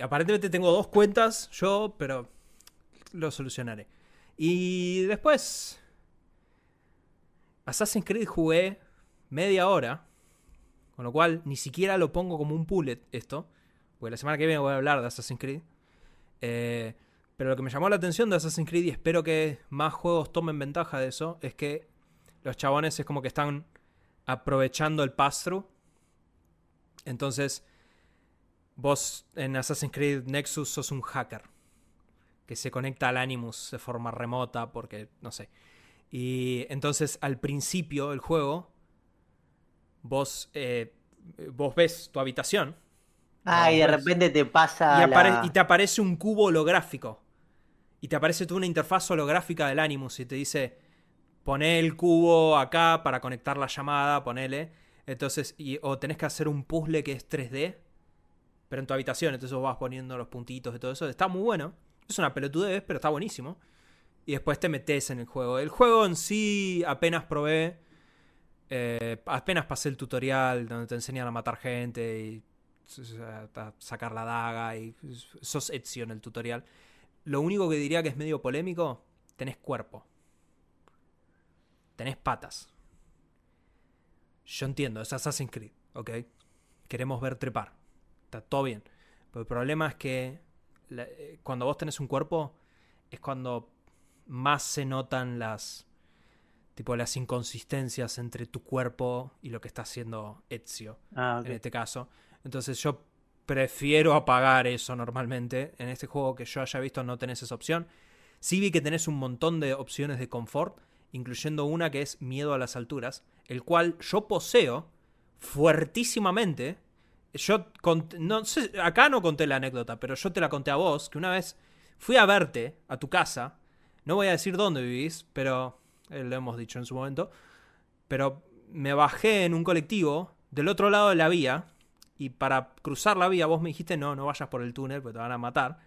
Aparentemente tengo dos cuentas yo, pero lo solucionaré. Y después Assassin's Creed jugué media hora, con lo cual ni siquiera lo pongo como un bullet esto, porque la semana que viene voy a hablar de Assassin's Creed. Eh, pero lo que me llamó la atención de Assassin's Creed, y espero que más juegos tomen ventaja de eso, es que los chabones es como que están aprovechando el pass-through. Entonces, vos en Assassin's Creed Nexus sos un hacker que se conecta al Animus de forma remota porque, no sé. Y entonces al principio del juego, vos, eh, vos ves tu habitación Ah, y de ves. repente te pasa. y, la- y te aparece un cubo holográfico. Y te aparece toda una interfaz holográfica del Animus y te dice, poné el cubo acá para conectar la llamada, ponele. Entonces, o tenés que hacer un puzzle que es 3D, pero en tu habitación. Entonces vos vas poniendo los puntitos y todo eso. Está muy bueno. Es una pelotudez, pero está buenísimo. Y después te metes en el juego. El juego en sí apenas probé. Eh, apenas pasé el tutorial donde te enseñan a matar gente y sacar la daga y sos Ezio en el tutorial. Lo único que diría que es medio polémico, tenés cuerpo. Tenés patas. Yo entiendo, es Assassin's Creed, ¿ok? Queremos ver trepar. Está todo bien. Pero el problema es que eh, cuando vos tenés un cuerpo es cuando más se notan las tipo las inconsistencias entre tu cuerpo y lo que está haciendo Ezio Ah, en este caso. Entonces yo prefiero apagar eso normalmente. En este juego que yo haya visto no tenés esa opción. Sí vi que tenés un montón de opciones de confort, incluyendo una que es miedo a las alturas, el cual yo poseo fuertísimamente. Yo no sé, acá no conté la anécdota, pero yo te la conté a vos, que una vez fui a verte a tu casa. No voy a decir dónde vivís, pero eh, lo hemos dicho en su momento. Pero me bajé en un colectivo del otro lado de la vía y para cruzar la vía vos me dijiste no, no vayas por el túnel porque te van a matar.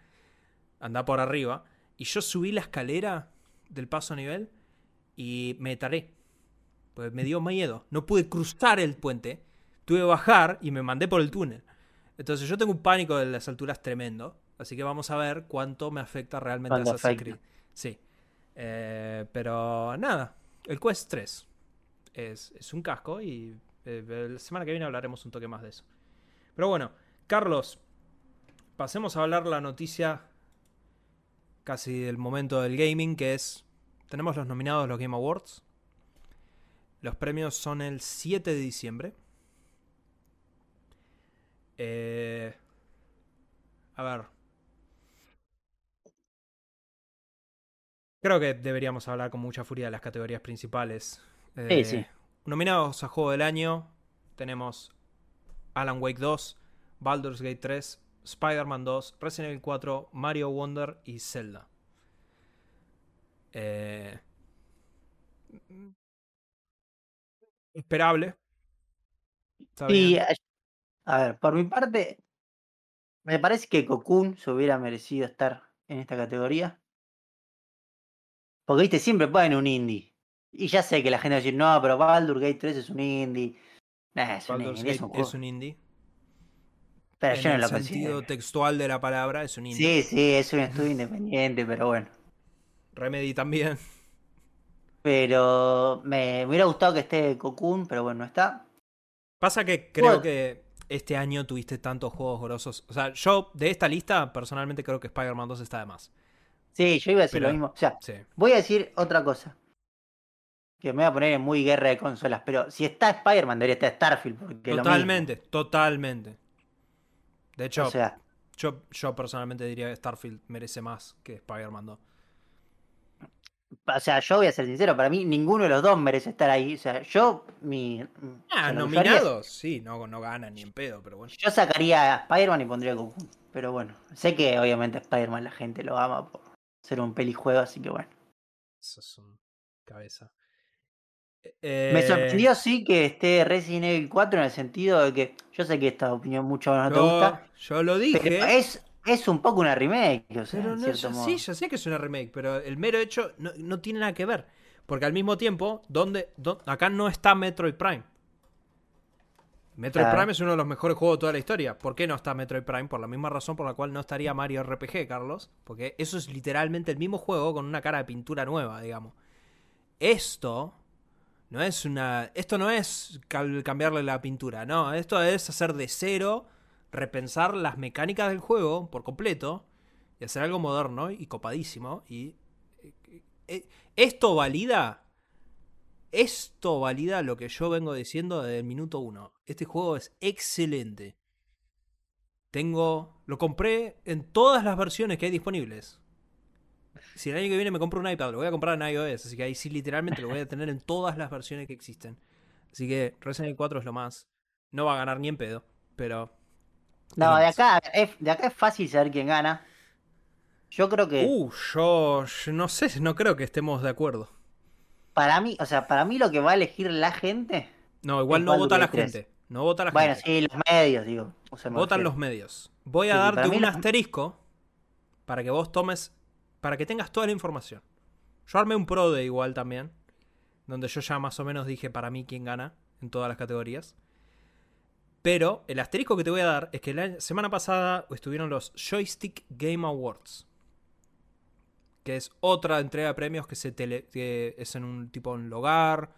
Anda por arriba. Y yo subí la escalera del paso a nivel y me taré. Pues me dio miedo. No pude cruzar el puente. Tuve que bajar y me mandé por el túnel. Entonces yo tengo un pánico de las alturas tremendo. Así que vamos a ver cuánto me afecta realmente Cuánto Assassin's. Creed. Sí. Eh, pero nada. El Quest 3 es, es un casco y eh, la semana que viene hablaremos un toque más de eso. Pero bueno, Carlos, pasemos a hablar la noticia casi del momento del gaming, que es, tenemos los nominados los Game Awards. Los premios son el 7 de diciembre. Eh, a ver. Creo que deberíamos hablar con mucha furia de las categorías principales. Eh, Sí, sí. Nominados a Juego del Año tenemos Alan Wake 2, Baldur's Gate 3, Spider-Man 2, Resident Evil 4, Mario Wonder y Zelda. Eh, esperable. Bien. a a ver, por mi parte, me parece que Cocoon se hubiera merecido estar en esta categoría. Porque, viste, siempre ponen un indie. Y ya sé que la gente va a decir, no, pero Baldur Gate 3 es un indie. Es un es un es un indie. Pero en yo no el lo sentido considero. textual de la palabra es un indie. Sí, sí, es un estudio independiente, pero bueno. Remedy también. Pero me, me hubiera gustado que esté Cocoon, pero bueno, no está. Pasa que creo Bueno. que este año tuviste tantos juegos grosos. O sea, yo de esta lista personalmente creo que Spider-Man 2 está de más. Sí, yo iba a decir Pero- lo mismo. O sea, Sí. voy a decir otra cosa. Que me voy a poner en muy guerra de consolas. Pero si está Spider-Man, debería estar Starfield. Porque es lo mismo. Totalmente, totalmente. De hecho, O sea, yo, yo personalmente diría que Starfield merece más que Spider-Man 2. o sea, yo voy a ser sincero. Para mí, ninguno de los dos merece estar ahí. O sea, yo. Mi, Ah, nominados, sí, no, no ganan ni en pedo, pero bueno. Yo sacaría a Spider-Man y pondría a Cocoon. Pero bueno, sé que obviamente Spider-Man la gente lo ama por ser un pelijuego, así que bueno. Eso es un cabeza. Me Eh, sorprendió sí que esté Resident Evil 4 en el sentido de que yo sé que esta opinión mucho no te gusta, yo lo pero dije. es, es un poco una remake, o sea, Pero en no, cierto yo- modo. sí, yo sé que es una remake, pero el mero hecho no, no tiene nada que ver. Porque al mismo tiempo, ¿dónde, dó- acá no está Metroid Prime. Metroid Claro. Prime es uno de los mejores juegos de toda la historia. ¿Por qué no está Metroid Prime? Por la misma razón por la cual no estaría Mario RPG, Carlos. Porque eso es literalmente el mismo juego con una cara de pintura nueva, digamos. Esto no es una. Esto no es cambiarle la pintura, no. Esto es hacer de cero, repensar las mecánicas del juego por completo y hacer algo moderno y copadísimo. Y eh, eh, esto valida. Esto valida lo que yo vengo diciendo desde el minuto uno. Este juego es excelente. Tengo. Lo compré en todas las versiones que hay disponibles. Si el año que viene me compro un iPad, lo voy a comprar en iOS. Así que ahí sí, literalmente lo voy a tener en todas las versiones que existen. Así que Resident Evil 4 es lo más. No va a ganar ni en pedo, pero. No, de acá, es, de acá es fácil saber quién gana. Yo creo que Uh, yo, yo no sé, no creo que estemos de acuerdo. para mí, o sea, para mí lo que va a elegir la gente, No, igual no vota la Gate 3. gente. No vota la bueno, gente. sí, los medios, digo. o sea, me Votan refiero. los medios. Voy a Sí, darte un asterisco para que vos tomes. Para que tengas toda la información. Yo armé un pro de igual también. donde yo ya más o menos dije para mí quién gana en todas las categorías. Pero el asterisco que te voy a dar es que la semana pasada estuvieron los Joystick Game Awards. Que es otra entrega de premios que, se tele, que es en un tipo en lugar,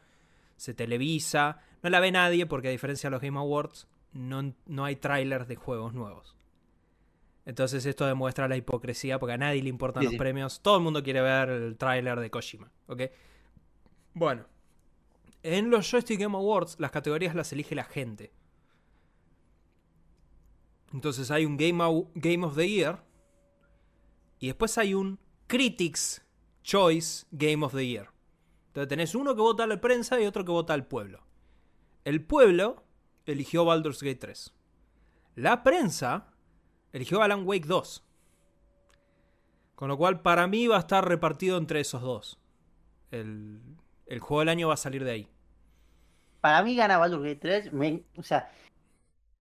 se televisa. No la ve nadie porque a diferencia de los Game Awards, no, no hay trailers de juegos nuevos. Entonces esto demuestra la hipocresía porque a nadie le importan Sí, los sí. premios. Todo el mundo quiere ver el tráiler de Kojima. ¿ok? Bueno. En los Joystick Game Awards las categorías las elige la gente. Entonces hay un Game, Game of the Year. Y después hay un Critics Choice Game of the Year. Entonces tenés uno que vota a la prensa y otro que vota al pueblo. El pueblo eligió Baldur's Gate 3. La prensa eligió Alan Wake 2. Con lo cual, para mí va a estar repartido entre esos dos. El, el juego del año va a salir de ahí. Para mí gana Baldur's Gate 3. me- o sea,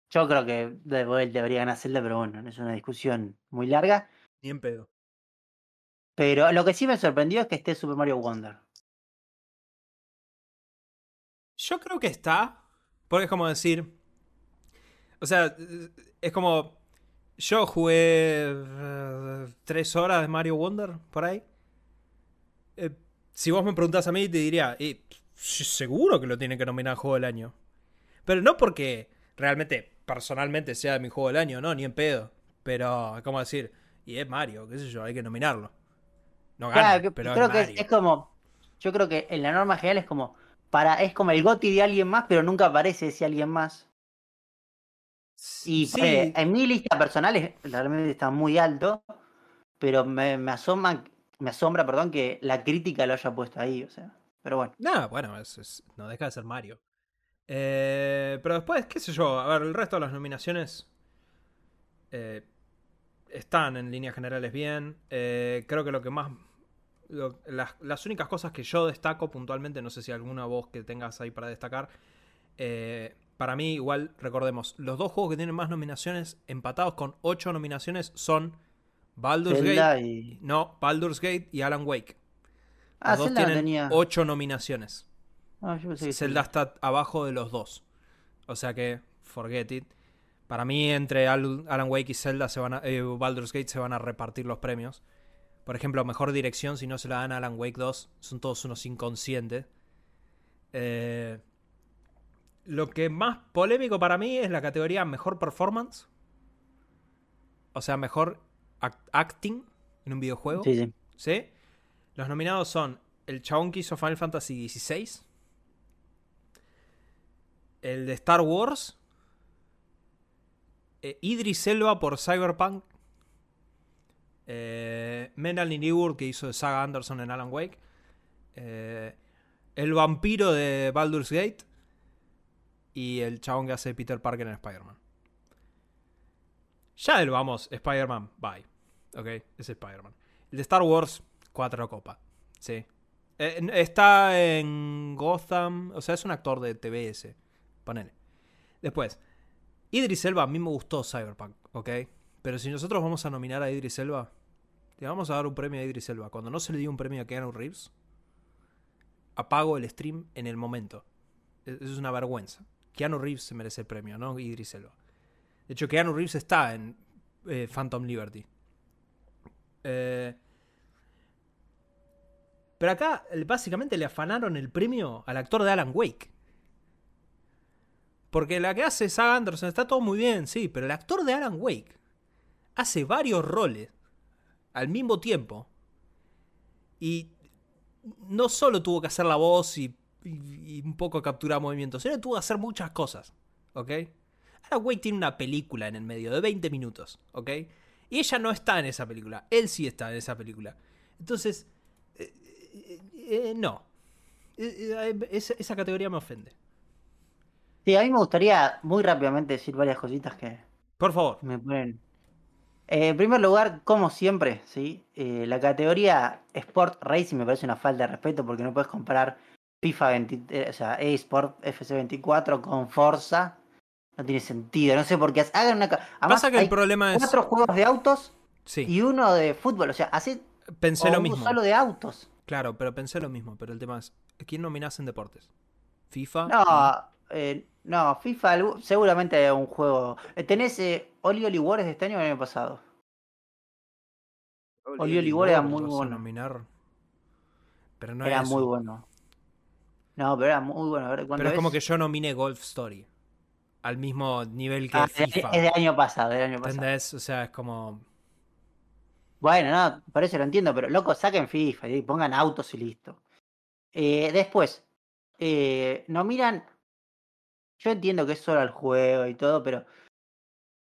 yo creo que de- debería ganar Zelda, pero bueno, es una discusión muy larga. Ni en pedo. Pero lo que sí me sorprendió es que esté Super Mario Wonder. Yo creo que está. Porque es como decir. O sea, es como. Yo jugué eh, tres horas de Mario Wonder por ahí. Eh, si vos me preguntás a mí, te diría. eh, seguro que lo tiene que nominar Juego del Año. Pero no porque realmente, personalmente, sea mi juego del año, no, ni en pedo. Pero, es como decir, y es Mario, qué sé yo, hay que nominarlo. No gana, Claro, que- pero creo es que Mario. es como. Yo creo que en la norma general es como. Para, es como el goti de alguien más, pero nunca aparece ese alguien más. Y Sí, eh, en mi lista personal es- realmente está muy alto, pero me, me asoma, me asombra, perdón, que la crítica lo haya puesto ahí, o sea. Pero bueno. No, bueno, es- es- no deja de ser Mario. Eh, pero después, qué sé yo, a ver, el resto de las nominaciones eh, están en líneas generales bien. Creo que lo que más... lo- las, las únicas cosas que yo destaco puntualmente, no sé si alguna voz que tengas ahí para destacar, eh, para mí igual, recordemos, los dos juegos que tienen más nominaciones, empatados con ocho nominaciones, son Baldur's Zelda Gate... y. No, Baldur's Gate y Alan Wake. Ah, Los dos Zelda tienen tenía. ocho nominaciones. Ah, yo pensé que Zelda está abajo de los dos. O sea que, forget it. Para mí, entre Al- Alan Wake y Zelda, se van a, eh, Baldur's Gate se van a repartir los premios. Por ejemplo, mejor dirección, si no se la dan a Alan Wake 2, son todos unos inconscientes. Eh, lo que más polémico para mí es la categoría mejor performance. O sea, mejor act- acting en un videojuego. Sí, sí. ¿Sí? Los nominados son el chabón que hizo Final Fantasy XVI, el de Star Wars, eh, Idris Elba por Cyberpunk, eh, Menal que hizo de Saga Anderson en Alan Wake, eh, el vampiro de Baldur's Gate y el chabón que hace Peter Parker en Spider-Man. Ya del vamos, Spider-Man, bye. Ok, es Spider-Man. El de Star Wars, cuatro copas. Sí. Eh, está en Gotham. O sea, es un actor de TBS. Ponele. Después, Idris Elba, a mí me gustó Cyberpunk, ¿ok? Pero si nosotros vamos a nominar a Idris Elba, le vamos a dar un premio a Idris Elba. Cuando no se le dio un premio a Keanu Reeves, apago el stream en el momento. Es es una vergüenza. Keanu Reeves merece el premio, no Idris. De hecho, Keanu Reeves está en eh, Phantom Liberty. Eh, pero acá eh, básicamente le afanaron el premio al actor de Alan Wake. Porque la que hace Saga Anderson está todo muy bien, sí, pero el actor de Alan Wake hace varios roles al mismo tiempo. Y no solo tuvo que hacer la voz y, y- y un poco capturar movimientos, que tuvo que hacer muchas cosas. ¿Ok? Alan Wake tiene una película en el medio de 20 minutos. ¿Ok? Y ella no está en esa película. Él sí está en esa película. Entonces, eh, eh, eh, no. Esa, esa categoría me ofende. Sí, a mí me gustaría muy rápidamente decir varias cositas que Por favor. me ponen. Eh, en primer lugar, como siempre, ¿sí? Eh, la categoría Sport Racing me parece una falta de respeto porque no puedes comparar FIFA 20, eh, o sea, eSport FC24 con Forza. No tiene sentido, no sé por qué. Hagan una. Además, Pasa que hay el problema es. cuatro juegos de autos Sí, y uno de fútbol, o sea, hace pensé o lo mismo. solo de autos. Claro, pero pensé lo mismo. Pero el tema es. quién nominás en deportes? FIFA. No, eh, no, FIFA seguramente un juego. Eh, ¿Tenés eh, Oli Oli Wars de este año o del año pasado? Oli Oli Wars era muy bueno. nominar. Pero no era es muy eso. bueno. No, pero era muy bueno. A ver, ¿cuándo Pero es como que yo nomine Golf Story. Al mismo nivel que Ah, FIFA. es del año pasado, del año pasado. ¿Entendés? O sea, es como. Bueno, no, por eso lo entiendo, pero loco, saquen FIFA y pongan autos y listo. Eh, después, eh, nominan. Yo entiendo que es solo el juego y todo, pero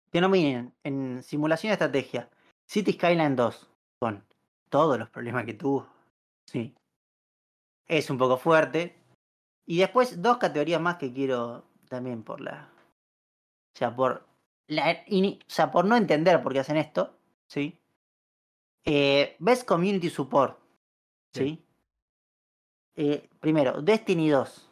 que nominen en simulación de estrategia City Skyline 2 con todos los problemas que tuvo. Sí. Es un poco fuerte. Y después dos categorías más que quiero también por la. O sea, por. La, o sea, por no entender por qué hacen esto. ¿Sí? Eh, Best Community Support. ¿Sí? Eh, primero, Destiny 2.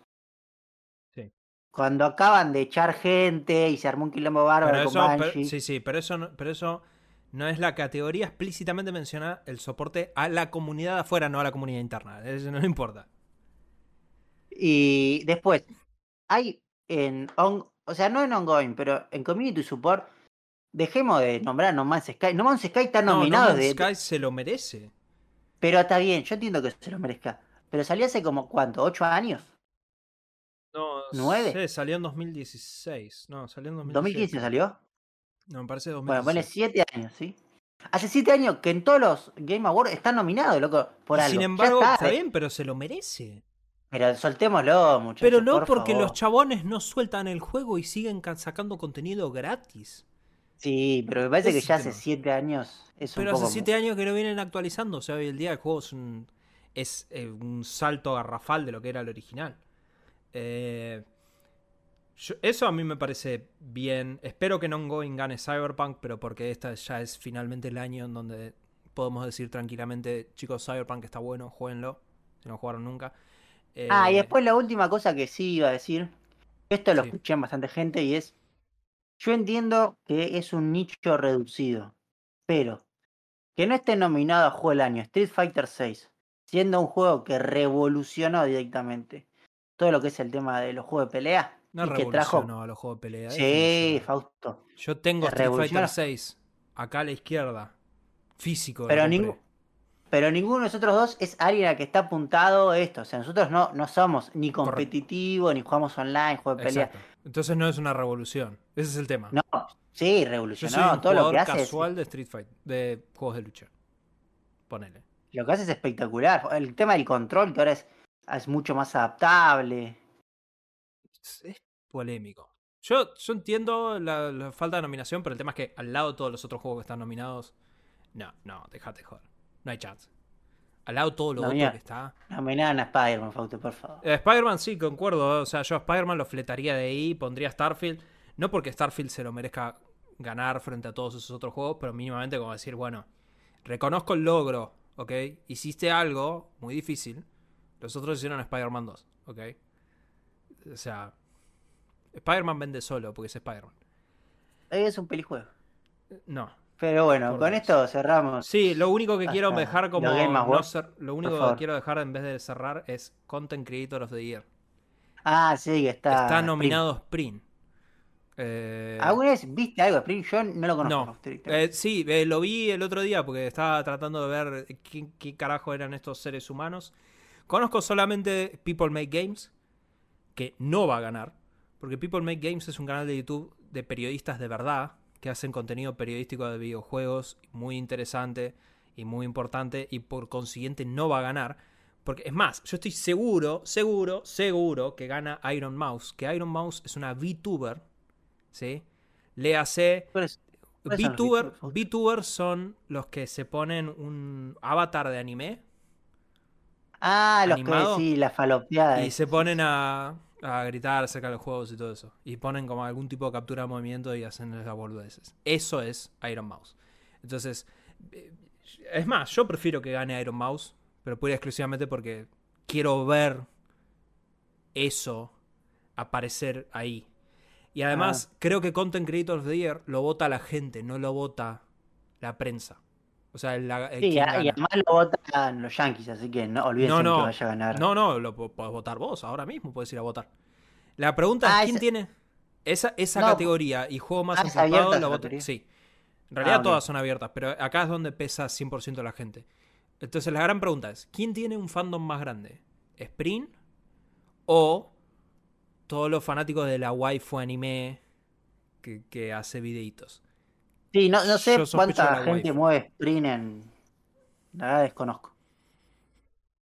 Sí. Cuando acaban de echar gente y se armó un quilombo bárbaro Pero con eso, sí, sí, pero eso, no, pero eso no es la categoría explícitamente menciona el soporte a la comunidad afuera, no a la comunidad interna. Eso no importa. Y después, hay en. on- o sea, no en ongoing, pero en Community Support. Dejemos de nombrar a No Man's Sky. No Man's Sky está No, nominado No Man's de. Sky se lo merece. Pero está bien, yo entiendo que se lo merezca. Pero salió hace como, ¿cuánto? ¿Ocho años? No, ¿Nueve? sé, salió en 2016. No, salió en 2015. ¿2015 salió? No, me parece Bueno, 2016. ponle siete años, ¿sí? Hace siete años que en todos los Game Awards está nominado, loco, por Y algo. Sin embargo, está, está eh. bien, pero se lo merece. Pero soltémoslo, muchachos. Pero no por porque favor. los chabones no sueltan el juego y siguen ca- sacando contenido gratis. Sí, pero me parece que ya hace tema. siete años es Pero un hace poco... siete años que lo vienen actualizando. O sea, hoy el día el juego es un, es, eh, un salto garrafal de lo que era el original. Eh, yo- eso a mí me parece bien. Espero que no gane Cyberpunk, pero porque esta ya es finalmente el año en donde podemos decir tranquilamente, chicos, Cyberpunk está bueno, jueguenlo. Si no jugaron nunca. Ah, y Eh, después la última cosa que sí iba a decir, esto lo Sí. escuché en bastante gente y es, yo entiendo que es un nicho reducido, pero que no esté nominado a Juego del Año Street Fighter VI, siendo un juego que revolucionó directamente todo lo que es el tema de los juegos de pelea no y que trajo... a los juegos de pelea. Sí. Fausto. Yo tengo Te Street Fighter. 6 acá a la izquierda. Físico. Pero ningún- Pero ninguno de nosotros dos es alguien a que está apuntado esto. O sea, nosotros no, no somos ni competitivos, ni jugamos online, juegos de pelea. Exacto. Entonces no es una revolución. Ese es el tema. No, sí, Yo revolucionó. soy un Todo lo que hace, es, casual de Street Fight, de juegos de lucha. Ponele. lo que hace es espectacular. El tema del control, que ahora es, es mucho más adaptable. Es, es polémico. Yo, yo entiendo la, la falta de nominación, pero el tema es que al lado de todos los otros juegos que están nominados, no, no, déjate joder. No hay chance. Al lado todo lo No, otro mira. que está. Nominaban a Spider-Man, Fausto, por favor. Eh, Spider-Man sí, concuerdo. ¿eh? O sea, yo a Spider-Man lo fletaría de ahí, pondría Starfield. No porque Starfield se lo merezca ganar frente a todos esos otros juegos, pero mínimamente como decir, bueno, reconozco el logro, ¿ok? Hiciste algo muy difícil. Los otros hicieron Spider-Man 2, ¿ok? O sea, Spider-Man vende solo porque es Spider-Man. Es un pelijuego. No. Pero bueno, con esto cerramos. Sí, lo único que quiero dejar como. no cer- lo único que quiero dejar en vez de cerrar es Content Creator of the Year. Ah, sí, está. Está nominado Sprint. Eh, ¿Alguna vez viste algo de Spring? Yo no lo conozco. No. Eh, sí, eh, lo vi el otro día porque estaba tratando de ver qué, qué carajo eran estos seres humanos. Conozco solamente People Make Games, que no va a ganar, porque People Make Games es un canal de YouTube de periodistas de verdad que hacen contenido periodístico de videojuegos muy interesante y muy importante y por consiguiente no va a ganar. Porque es más, yo estoy seguro, seguro, seguro que gana Iron Mouse, que Iron Mouse es una VTuber, ¿sí? Léase ¿Cuáles- ¿Cuáles son los VTuber? VTubers son los que se ponen un avatar de anime Ah, los que sí, la falopeada. y se ponen a, a gritar acerca de los juegos y todo eso. Y ponen como algún tipo de captura de movimiento y hacen esas boludeces. Eso es Iron Mouse. Entonces, eh, es más, yo prefiero que gane Iron Mouse, pero pura y exclusivamente porque quiero ver eso aparecer ahí. Y además, creo que Content Creator of the Year lo vota la gente, no lo vota la prensa. O sea, el, la- el Sí, quién a- y además lo votan los Yankees, así que no olvídense No, que no. vaya a ganar. No, no, lo po- podés votar vos, ahora mismo puedes ir a votar. La pregunta Ah, es, ¿quién esa- tiene esa, esa No, categoría y juego más ah, ¿es enfocado? la vota-? Sí. En realidad Ah, todas son abiertas, pero acá es donde pesa 100% la gente. Entonces la gran pregunta es, ¿quién tiene un fandom más grande? ¿Sprint o todos los fanáticos de la waifu anime que, que hace videitos? Sí, no, no sé cuánta gente mueve sprint en. La verdad desconozco.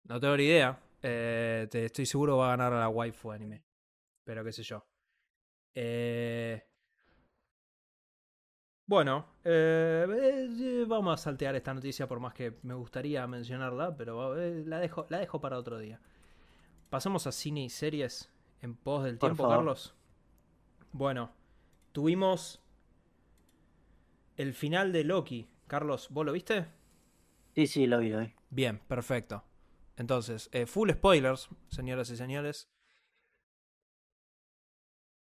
No tengo ni idea. Eh, te estoy seguro va a ganar la waifu anime. Pero qué sé yo. Eh, Bueno, eh, eh, vamos a saltear esta noticia por más que me gustaría mencionarla, pero eh, la, dejo, la dejo para otro día. Pasamos a cine y series en pos del Por tiempo, favor. Carlos. Bueno, tuvimos el final de Loki. Carlos, ¿vos lo viste? Sí, sí, lo vi, lo vi. Bien, perfecto. Entonces, eh, full spoilers, señoras y señores.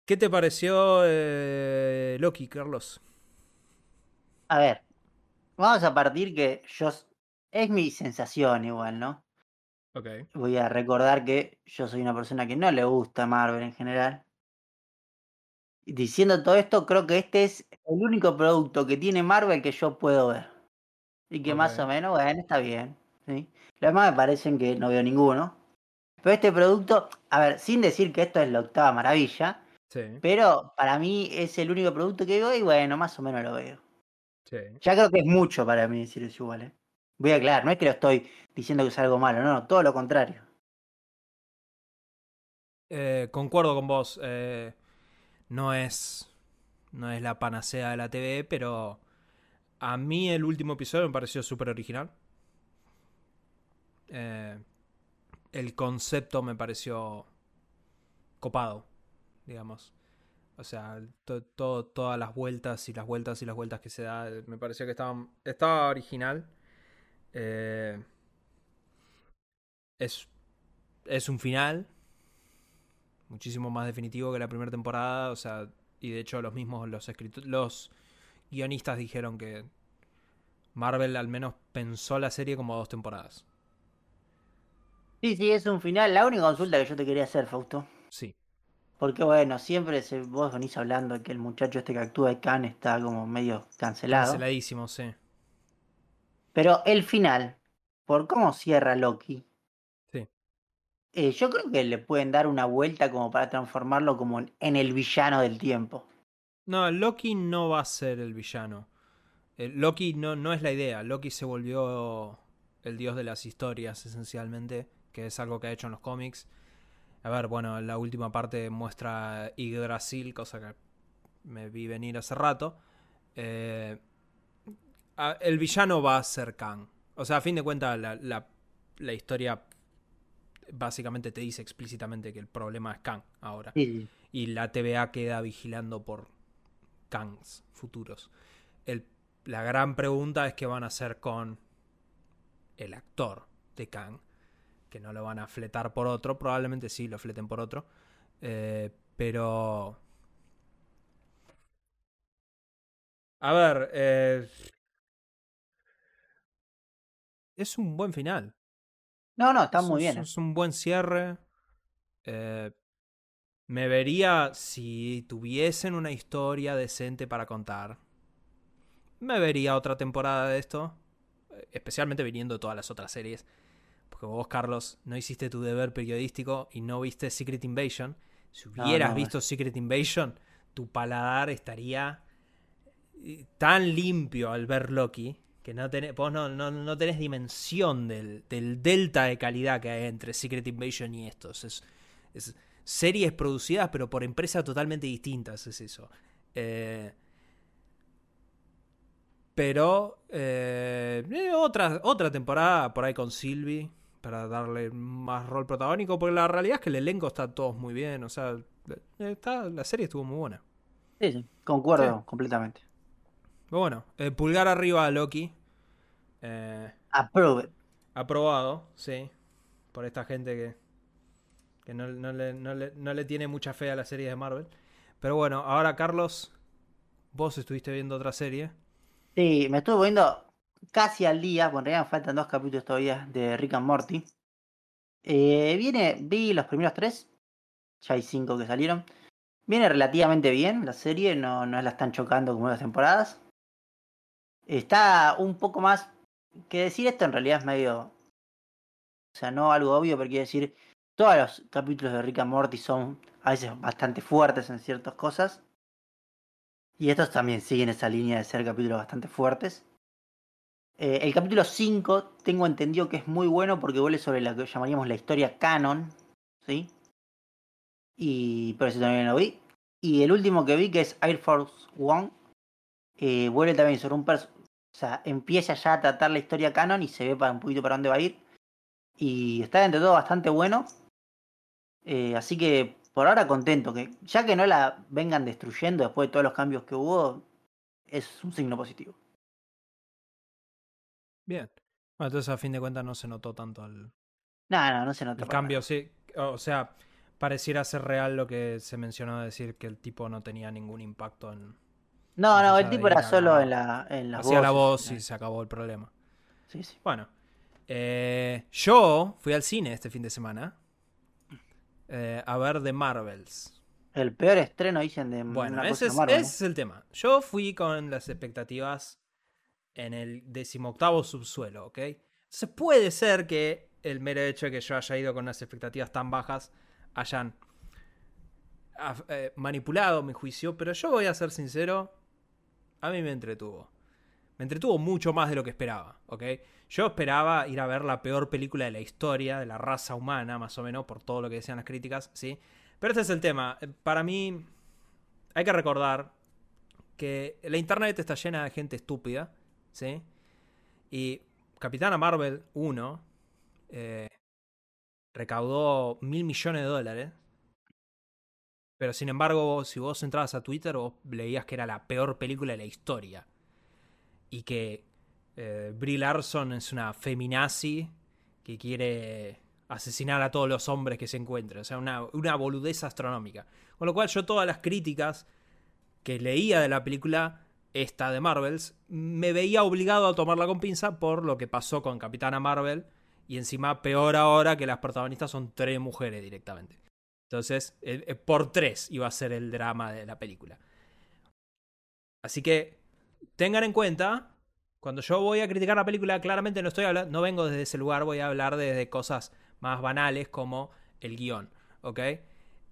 ¿Qué te pareció eh, Loki, Carlos? A ver, vamos a partir que yo. Es mi sensación igual, ¿no? Ok. Voy a recordar que yo soy una persona que no le gusta Marvel en general. Diciendo todo esto, creo que este es el único producto que tiene Marvel que yo puedo ver. Y que más o menos, bueno, está bien. ¿sí? Los demás me parecen que no veo ninguno. Pero este producto, a ver, sin decir que esto es la octava maravilla, Sí, pero para mí es el único producto que veo y bueno, más o menos lo veo. sí. Ya creo que es mucho para mí decir eso igual, ¿eh? Voy a aclarar, no es que lo estoy diciendo que es algo malo, no, no, todo lo contrario. Eh, concuerdo con vos. eh, no es. No es la panacea de la TV, pero. A mí el último episodio me pareció súper original. Eh, el concepto me pareció copado, digamos. O sea, to- to- todas las vueltas y las vueltas y las vueltas que se da, me pareció que estaban, estaba original. Eh, es, es un final muchísimo más definitivo que la primera temporada, o sea, y de hecho los mismos los los guionistas dijeron que Marvel al menos pensó la serie como dos temporadas. Sí, sí, es un final. La única consulta que yo te quería hacer, Fausto. Sí. Porque bueno, siempre se, vos venís hablando de que el muchacho este que actúa de Khan está como medio cancelado. Canceladísimo, sí. Pero el final, por cómo cierra Loki. Eh, yo creo que le pueden dar una vuelta como para transformarlo como en- el villano del tiempo. No, Loki no va a ser el villano. Eh, Loki no, no es la idea. Loki se volvió el dios de las historias, esencialmente, que es algo que ha hecho en los cómics. A ver, bueno, la última parte muestra Yggdrasil, cosa que me vi venir hace rato. Eh, el villano va a ser Kang. O sea, a fin de cuentas, la, la- la historia básicamente te dice explícitamente que el problema es Kang ahora Sí, y la TVA queda vigilando por Kangs futuros. El- la gran pregunta es qué van a hacer con el actor de Kang, que no lo van a fletar por otro, probablemente sí lo fleten por otro, eh, pero... A ver, eh, es un buen final. No, no, está Es- muy bien. Es un buen cierre. Eh, me vería si tuviesen una historia decente para contar. Me vería otra temporada de esto. eh, Especialmente viniendo de todas las otras series. Porque vos, Carlos, no hiciste tu deber periodístico y no viste Secret Invasion. Si hubieras no, visto Secret Invasion, tu paladar estaría eh, tan limpio al ver Loki que no tenés, vos no, no, no tenés dimensión del, del delta de calidad que hay entre Secret Invasion y estos. Es, es series producidas pero por empresas totalmente distintas, es eso. Eh, pero eh, eh, otra, otra temporada por ahí con Sylvie para darle más rol protagónico, porque la realidad es que el elenco está todos muy bien, o sea, está, la serie estuvo muy buena. Sí, sí, concuerdo completamente. Pero bueno, eh, pulgar arriba a Loki. Eh, Approve. aprobado, sí. Por esta gente que, que no, no le, no le- no le tiene mucha fe a la serie de Marvel. Pero bueno, ahora Carlos, vos estuviste viendo otra serie. Sí, me estuve viendo casi al día, bueno, en realidad me faltan dos capítulos todavía de Rick and Morty. Eh, viene, vi los primeros tres, ya hay cinco que salieron. Viene relativamente bien la serie, no, no la están chocando como las temporadas. Está un poco más. Que decir esto en realidad es medio. O sea, no algo obvio, pero quiero decir. Todos los capítulos de Rick and Morty son a veces bastante fuertes en ciertas cosas. Y estos también siguen esa línea de ser capítulos bastante fuertes. Eh, el capítulo 5 tengo entendido que es muy bueno porque vuelve sobre lo que llamaríamos la historia canon. ¿Sí? Y por eso también lo vi. Y el último que vi, que es Air Force One, eh, vuelve también sobre un. O sea, empieza ya a tratar la historia canon y se ve para un poquito para dónde va a ir. Y está entre todo bastante bueno. Eh, así que por ahora contento. que Ya que no la vengan destruyendo después de todos los cambios que hubo, es un signo positivo. Bien. Bueno, entonces a fin de cuentas no se notó tanto el, No, no, no se nota. el cambio. nada. Sí, o sea, pareciera ser real lo que se mencionó de decir que el tipo no tenía ningún impacto en. No, no, el tipo era solo en la, en las Hacía la voces, voz y se acabó el problema. Sí, sí. Bueno, eh, yo fui al cine este fin de semana eh, a ver The Marvels. El peor estreno dicen de Bueno, ese es, Marvel, ¿no? ese es el tema. Yo fui con las expectativas en el decimoctavo subsuelo, ¿ok? Entonces puede ser que el mero hecho de que yo haya ido con unas expectativas tan bajas hayan eh, manipulado mi juicio, pero yo voy a ser sincero, a mí me entretuvo. Me entretuvo mucho más de lo que esperaba, ¿ok? Yo esperaba ir a ver la peor película de la historia, de la raza humana, más o menos, por todo lo que decían las críticas, ¿sí? Pero este es el tema. Eh, Para mí, hay que recordar que la internet está llena de gente estúpida, ¿sí? Y Capitana Marvel 1 eh, recaudó mil millones de dólares. Pero sin embargo, si vos entrabas a Twitter, vos leías que era la peor película de la historia. Y que eh, Brie Larson es una feminazi que quiere asesinar a todos los hombres que se encuentren. O sea, una, una boludez astronómica. Con lo cual yo todas las críticas que leía de la película esta de Marvels, me veía obligado a tomarla con pinza por lo que pasó con Capitana Marvel. Y encima peor ahora que las protagonistas son tres mujeres directamente. Entonces, por tres iba a ser el drama de la película. Así que tengan en cuenta, cuando yo voy a criticar la película, claramente no estoy hablando, no vengo desde ese lugar, voy a hablar desde cosas más banales como el guion, ¿ok?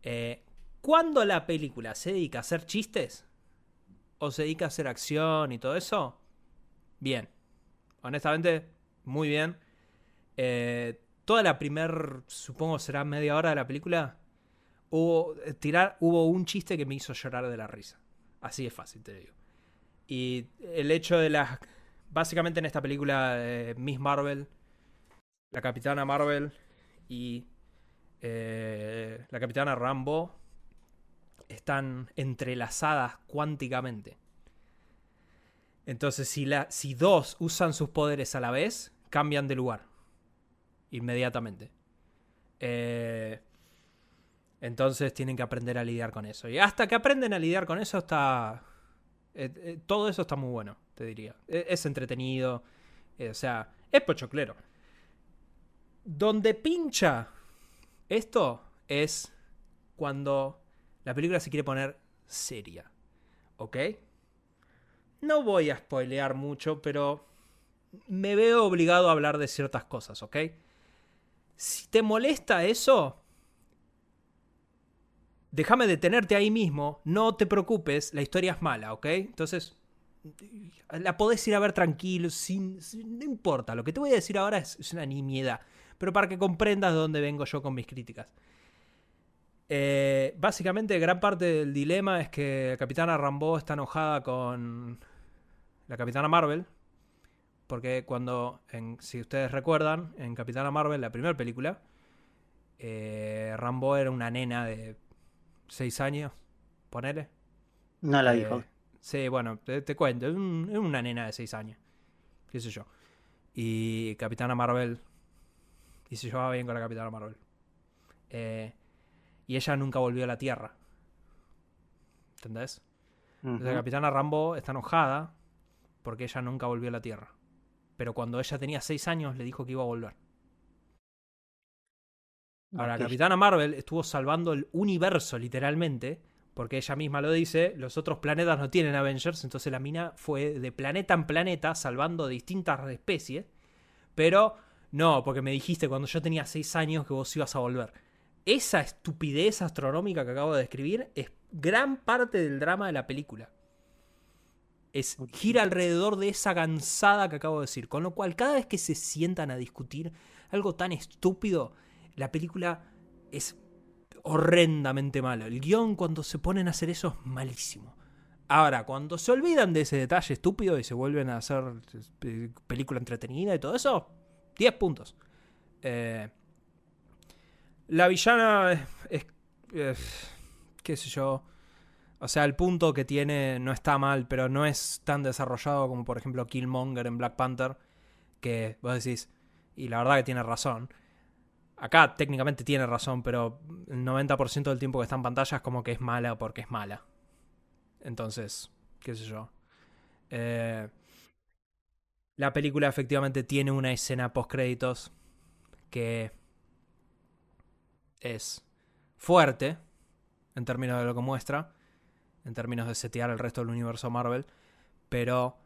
Eh, cuando la película se dedica a hacer chistes o se dedica a hacer acción y todo eso, bien. Honestamente, muy bien. Eh, toda la primer, supongo será media hora de la película, hubo, tirar, hubo un chiste que me hizo llorar de la risa. Así es fácil, te digo. Y el hecho de las... Básicamente en esta película, eh, Miss Marvel, la Capitana Marvel y eh, la Capitana Rambo están entrelazadas cuánticamente. Entonces, si, la, si dos usan sus poderes a la vez, cambian de lugar. Inmediatamente. Eh, entonces tienen que aprender a lidiar con eso. Y hasta que aprenden a lidiar con eso está... eh, eh, todo eso está muy bueno, te diría. E- Es, entretenido. eh, o sea, es pochoclero. Donde pincha esto es cuando la película se quiere poner seria. ¿Ok? No voy a spoilear mucho, pero me veo obligado a hablar de ciertas cosas, ¿ok? Si te molesta eso, déjame detenerte ahí mismo, no te preocupes, la historia es mala, ¿ok? Entonces, la podés ir a ver tranquilo, sin, no importa, lo que te voy a decir ahora es, una nimiedad, pero para que comprendas de dónde vengo yo con mis críticas. Eh, básicamente, gran parte del dilema es que Capitana Rambo está enojada con la Capitana Marvel, porque cuando, si ustedes recuerdan, en Capitana Marvel, la primera película, eh, Rambo era una nena de 6 años, ponele. No la Eh, dijo. sí, bueno, te, te cuento, es, un- es una nena de 6 años, qué sé yo. Y Capitana Marvel, y se llevaba bien con la Capitana Marvel. Eh, y ella nunca volvió a la Tierra. ¿Entendés? La Capitana Rambo está enojada porque ella nunca volvió a la Tierra. pero cuando ella tenía 6 años le dijo que iba a volver. Ahora, Ok. Capitana Marvel estuvo salvando el universo literalmente, porque ella misma lo dice, los otros planetas no tienen Avengers, entonces la mina fue de planeta en planeta salvando distintas especies, pero no, porque me dijiste cuando yo tenía 6 años que vos ibas a volver. Esa estupidez astronómica que acabo de describir es gran parte del drama de la película. Es, gira alrededor de esa gansada que acabo de decir. Con lo cual, cada vez que se sientan a discutir algo tan estúpido, la película es horrendamente malo. El guion, cuando se ponen a hacer eso, es malísimo. Ahora, cuando se olvidan de ese detalle estúpido y se vuelven a hacer eh, película entretenida y todo eso, 10 puntos. Eh, la villana es, es- es- qué sé yo. O sea, el punto que tiene no está mal, pero no es tan desarrollado como por ejemplo Killmonger en Black Panther, que vos decís, y la verdad que tiene razón. Acá técnicamente tiene razón, pero el 90% del tiempo que está en pantalla es como que es mala porque es mala. Entonces, qué sé yo. Eh, la película efectivamente tiene una escena post créditos que es fuerte en términos de lo que muestra, en términos de setear el resto del universo Marvel, pero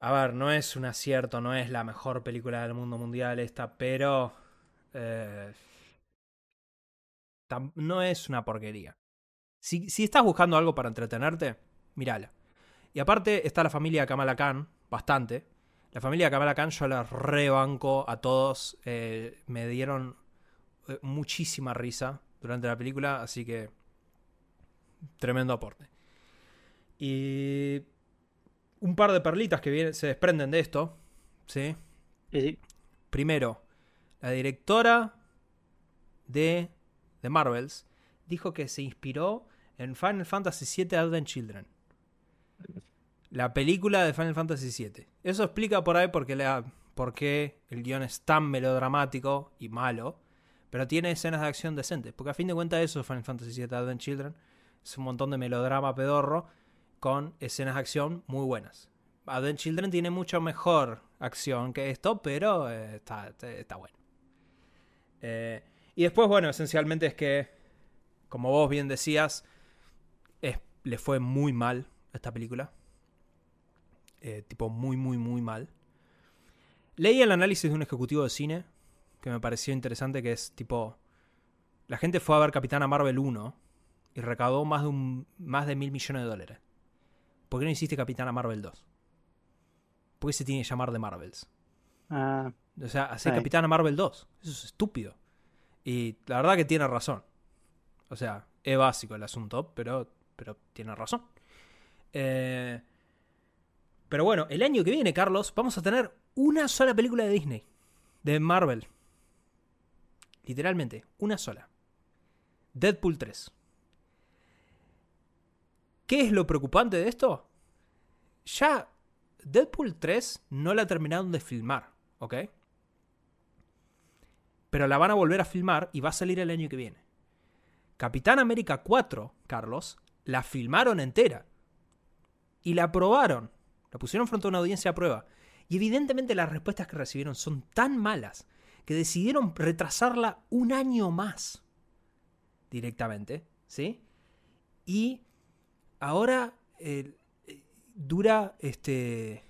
a ver, no es un acierto, no es la mejor película del mundo mundial esta, pero eh, no es una porquería. Si, si estás buscando algo para entretenerte, mírala. Y aparte está la familia Kamala Khan, bastante. La familia Kamala Khan yo la rebanco a todos. eh, me dieron eh, muchísima risa durante la película, así que tremendo aporte. Y un par de perlitas que se desprenden de esto, ¿sí? Sí, sí. Primero, la directora de, de Marvels dijo que se inspiró en Final Fantasy VII Advent Children. La película de Final Fantasy VII. Eso explica por ahí por qué, la- por qué el guion es tan melodramático y malo, pero tiene escenas de acción decentes. Porque a fin de cuentas eso es Final Fantasy VII Advent Children. Es un montón de melodrama pedorro con escenas de acción muy buenas. Advent Children tiene mucho mejor acción que esto, pero eh, está, está bueno. Eh, y después, bueno, esencialmente es que, como vos bien decías, es- le fue muy mal esta película. Eh, tipo, muy, muy, muy mal. Leí el análisis de un ejecutivo de cine que me pareció interesante, que es tipo, la gente fue a ver Capitana Marvel 1 y recaudó más de, un, más de mil millones de dólares. ¿Por qué no hiciste Capitana Marvel 2? ¿Por qué se tiene que llamar de Marvels? Ah, O sea, hacer. Capitana Marvel 2. Eso es estúpido. Y la verdad que tiene razón. O sea, es básico el asunto, pero, pero tiene razón. Eh, pero bueno, el año que viene, Carlos, vamos a tener una sola película de Disney. De Marvel. Literalmente, una sola. Deadpool 3. ¿Qué es lo preocupante de esto? Ya Deadpool 3 no la terminaron de filmar, ¿ok? Pero la van a volver a filmar y va a salir el año que viene. Capitán América 4, Carlos, la filmaron entera. Y la aprobaron. La pusieron frente a una audiencia a prueba. Y evidentemente las respuestas que recibieron son tan malas que decidieron retrasarla un año más. Directamente, ¿sí? Y ahora eh, dura, este... eh,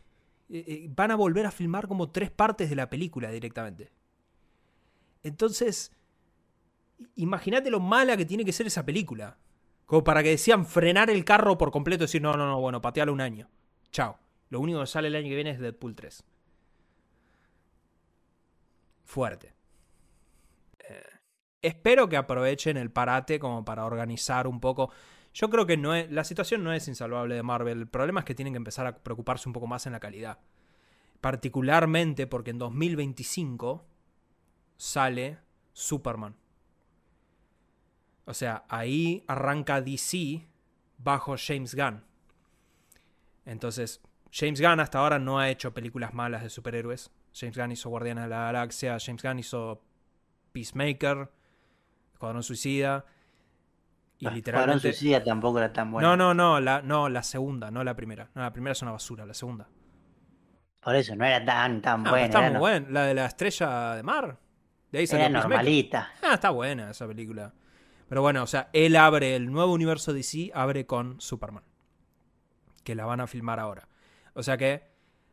eh, van a volver a filmar como tres partes de la película directamente. Entonces, imagínate lo mala que tiene que ser esa película. Como para que decían frenar el carro por completo y decir, no, no, no, bueno, patealo un año. Chao. Lo único que sale el año que viene es Deadpool 3. Fuerte. Espero que aprovechen el parate como para organizar un poco. Yo creo que no es, la situación no es insalvable de Marvel. El problema es que tienen que empezar a preocuparse un poco más en la calidad. Particularmente porque en 2025 sale Superman. O sea, ahí arranca DC bajo James Gunn. Entonces, James Gunn hasta ahora no ha hecho películas malas de superhéroes. James Gunn hizo Guardianes de la Galaxia, James Gunn hizo Peacemaker, Escuadrón Suicida. Y Escuadrón literalmente. Suicida tampoco era tan bueno. No, no, no la, no, la segunda, no la primera. No, la primera es una basura, la segunda. Por eso no era tan, tan Ah, buena. está era, muy no- buena. La de la estrella de mar. De ahí salió era normalita. Ah, está buena esa película. Pero bueno, o sea, él abre el nuevo universo DC, abre con Superman. Que la van a filmar ahora. O sea que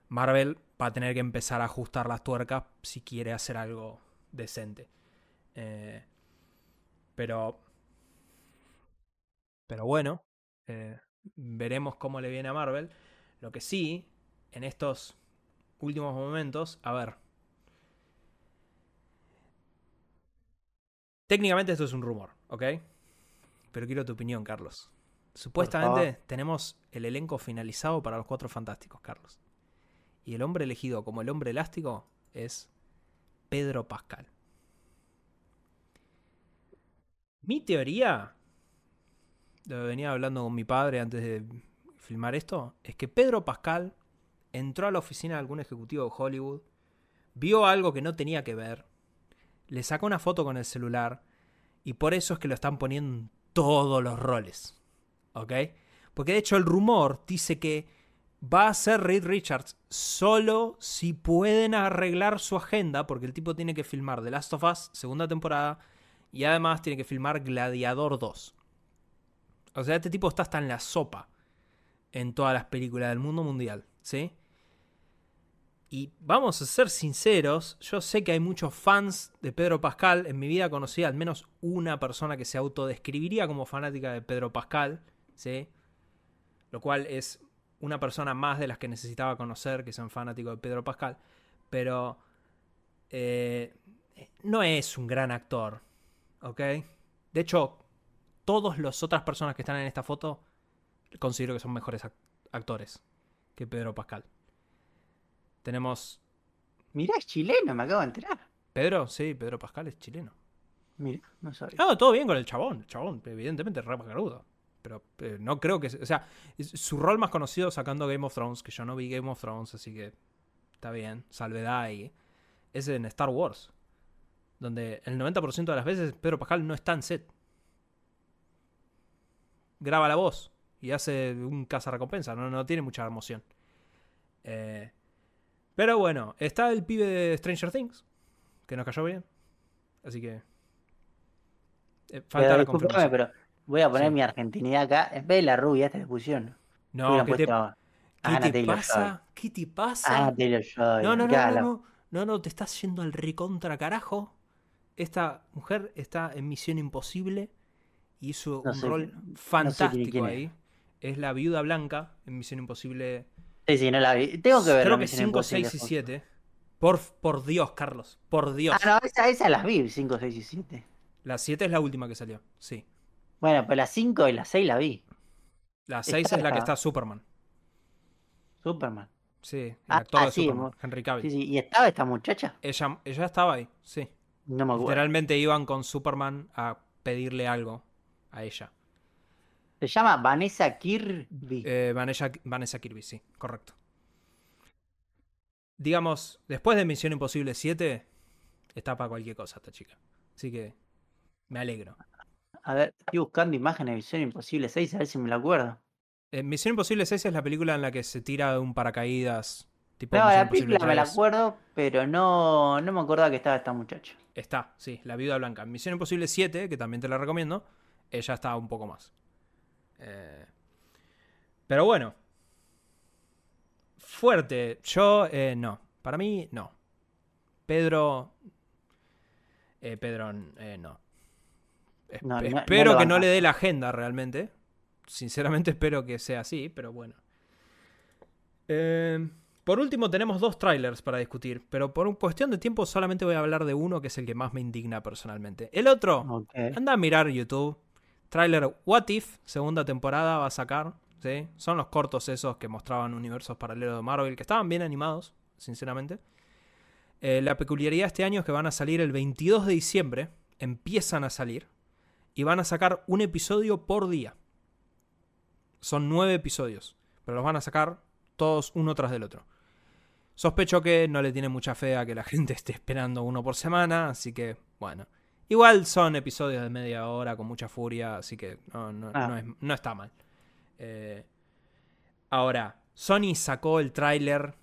Marvel va a tener que empezar a ajustar las tuercas si quiere hacer algo decente. Eh, pero. Pero bueno. eh, veremos cómo le viene a Marvel. Lo que sí, en estos últimos momentos. A ver. Técnicamente esto es un rumor, ¿ok? Pero quiero tu opinión, Carlos. Supuestamente tenemos el elenco finalizado para los Cuatro Fantásticos, Carlos. Y el hombre elegido como el hombre elástico es Pedro Pascal. Mi teoría, lo que venía hablando con mi padre antes de filmar esto, es que Pedro Pascal entró a la oficina de algún ejecutivo de Hollywood, vio algo que no tenía que ver, le sacó una foto con el celular y por eso es que lo están poniendo en todos los roles. ¿Ok? Porque de hecho el rumor dice que va a ser Reed Richards solo si pueden arreglar su agenda, porque el tipo tiene que filmar The Last of Us, segunda temporada, y además tiene que filmar Gladiador 2. O sea, este tipo está hasta en la sopa en todas las películas del mundo mundial, ¿sí? Y vamos a ser sinceros, yo sé que hay muchos fans de Pedro Pascal. En mi vida conocí al menos una persona que se autodescribiría como fanática de Pedro Pascal, ¿sí? Lo cual es una persona más de las que necesitaba conocer que sean fanáticos de Pedro Pascal. Pero eh, no es un gran actor, ¿ok? De hecho, todas las otras personas que están en esta foto considero que son mejores ac- actores que Pedro Pascal. Tenemos Mirá, es chileno, me acabo de enterar. Pedro, sí, Pedro Pascal es chileno. Mira, no sabía. Ah, todo bien con el chabón. El chabón, evidentemente, es re carudo. Pero eh, no creo que. O sea, es- su rol más conocido sacando Game of Thrones, que yo no vi Game of Thrones, así que está bien, salvedad ahí. Es en Star Wars. Donde el 90% de las veces Pedro Pascal no está en set. Graba la voz y hace un cazarrecompensa. No, no tiene mucha emoción. Eh, pero bueno, está el pibe de Stranger Things, que nos cayó bien. Así que. eh, falta Pero la discúlpame, confirmación. pero voy a poner Sí. mi argentinidad acá. En vez de la rubia, esta le pusieron. No, ¿qué te, qué te pasa? ¿Qué te pasa? No, no, no, no, no, no, no, te estás yendo al recontra carajo. Esta mujer está en Misión Imposible hizo No un sé- rol no sé fantástico quién es. ahí. Es la viuda blanca en Misión Imposible. Sí, sí, no la vi. Tengo que ver Creo la que Misión 5, Imposible, 6 y justo. 7. Por, por Dios, Carlos. Por Dios. Ah, no, esa, esa las vi, 5, 6 y 7. La 7 es la última que salió. Sí. Bueno, pues las 5 y las 6 la vi. La 6 Está es la que está Superman. Superman. Sí, el Ah, actor de sí, Superman, Henry Cavill. Sí, sí. ¿Y estaba esta muchacha? Ella, ella estaba ahí, sí. No me acuerdo. Literalmente iban con Superman a pedirle algo a ella. Se llama Vanessa Kirby. Eh, Vanessa, Vanessa Kirby, sí, correcto. Digamos, después de Misión Imposible 7, está para cualquier cosa esta chica. Así que me alegro. A ver, estoy buscando imágenes de Misión Imposible 6, a ver si me la acuerdo. Eh, Misión Imposible 6 es la película en la que se tira de un paracaídas. Tipo No, la película me la 3. acuerdo, pero no, no me acordaba que estaba esta muchacha. Está, sí, la viuda blanca. Misión Imposible 7, que también te la recomiendo, ella está un poco más. Eh, pero bueno. Fuerte. Yo, eh, no. Para mí, no. Pedro. eh, Pedro, eh, no. Es- No, no- no espero que no le dé la agenda realmente. Sinceramente espero que sea así, pero bueno. Eh, por último, tenemos dos trailers para discutir, pero por un cuestión de tiempo solamente voy a hablar de uno que es el que más me indigna personalmente. El otro, anda a mirar YouTube. Trailer What If, segunda temporada va a sacar. ¿sí? Son los cortos esos que mostraban universos paralelos de Marvel, que estaban bien animados, sinceramente. Eh, la peculiaridad este año es que van a salir el 22 de diciembre, empiezan a salir, y van a sacar un episodio por día. Son nueve episodios, pero los van a sacar todos uno tras del otro. Sospecho que no le tiene mucha fe a que la gente esté esperando uno por semana, así que bueno. Igual son episodios de media hora con mucha furia, así que no, no- Ah. no es- no está mal. Eh, ahora, Sony sacó el tráiler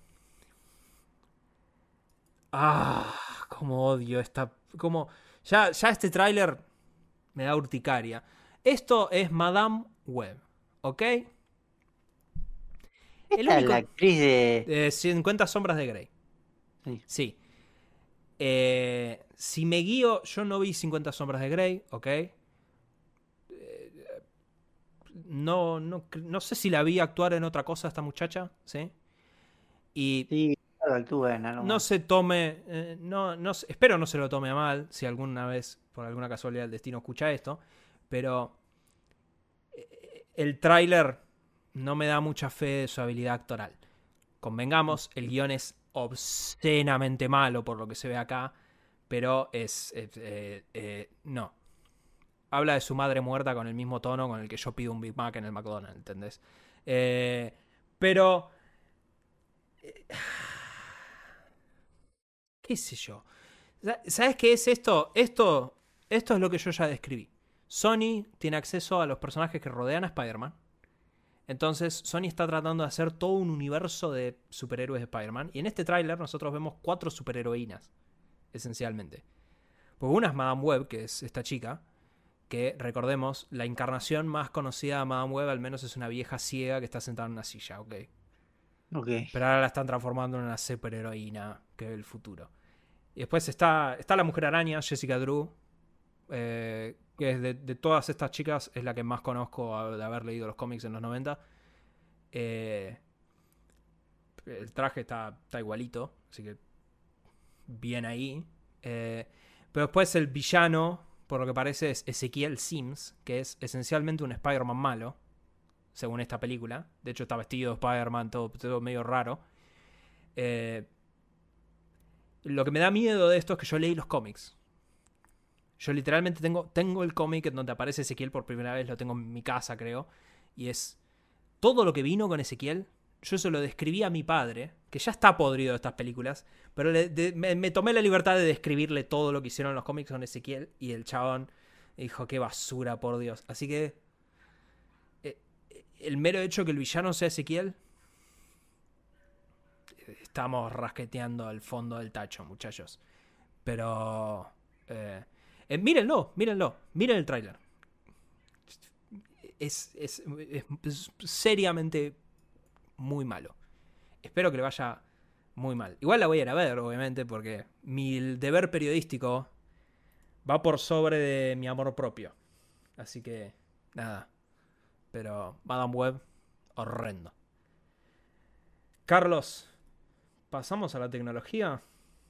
Ah, como odio esta. Como. Ya, ya este tráiler me da urticaria. Esto es Madame Web, ¿ok? Esta es la actriz de. de 50 Sombras de Grey. Sí. Sí. Eh, si me guío, yo no vi 50 Sombras de Grey, ¿ok? Eh, no, no, no sé si la vi actuar en otra cosa esta muchacha, ¿sí? Y Sí, no más. se tome, eh, no, no se- espero no se lo tome a mal, si alguna vez, por alguna casualidad, el destino escucha esto, pero eh, el tráiler no me da mucha fe de su habilidad actoral. Convengamos, el guion es obscenamente malo por lo que se ve acá, pero es... eh, eh, no. Habla de su madre muerta con el mismo tono con el que yo pido un Big Mac en el McDonald's, ¿entendés? Eh, pero... ¿Qué sé yo? Sa- ¿Sabes qué es esto? Esto, esto es lo que yo ya describí. Sony tiene acceso a los personajes que rodean a Spider-Man. Entonces, Sony está tratando de hacer todo un universo de superhéroes de Spider-Man. Y en este tráiler nosotros vemos cuatro superheroínas, esencialmente. Porque una es Madame Web, que es esta chica, que recordemos, la encarnación más conocida de Madame Web al menos es una vieja ciega que está sentada en una silla, ¿ok? Ok. Pero ahora la están transformando en una superheroína que ve el futuro. Y después está, está la mujer araña, Jessica Drew. Eh, que es de, todas estas chicas es la que más conozco de haber leído los cómics en los 90. Eh, el traje está, igualito, así que bien ahí. Eh, pero después el villano, por lo que parece, es Ezequiel Sims, que es esencialmente un Spider-Man malo según esta película. De hecho, está vestido de Spider-Man, todo, todo medio raro. Lo que me da miedo de esto es que yo leí los cómics. Yo literalmente tengo, tengo el cómic en donde aparece Ezequiel por primera vez, lo tengo en mi casa, creo. Y es todo lo que vino con Ezequiel. Yo se lo describí a mi padre, que ya está podrido de estas películas, pero me, tomé la libertad de describirle todo lo que hicieron los cómics con Ezequiel y el chabón dijo, qué basura, por Dios. Así que eh, el mero hecho que el villano sea Ezequiel, eh, estamos rasqueteando al fondo del tacho, muchachos. Pero... eh, eh, mírenlo, mírenlo, miren el tráiler. Es, es- es- seriamente muy malo. Espero que le vaya muy mal. Igual la voy a ir a ver, obviamente, porque mi deber periodístico va por sobre de mi amor propio. Así que, nada. Pero Madame Web, horrendo. Carlos, ¿pasamos a la tecnología?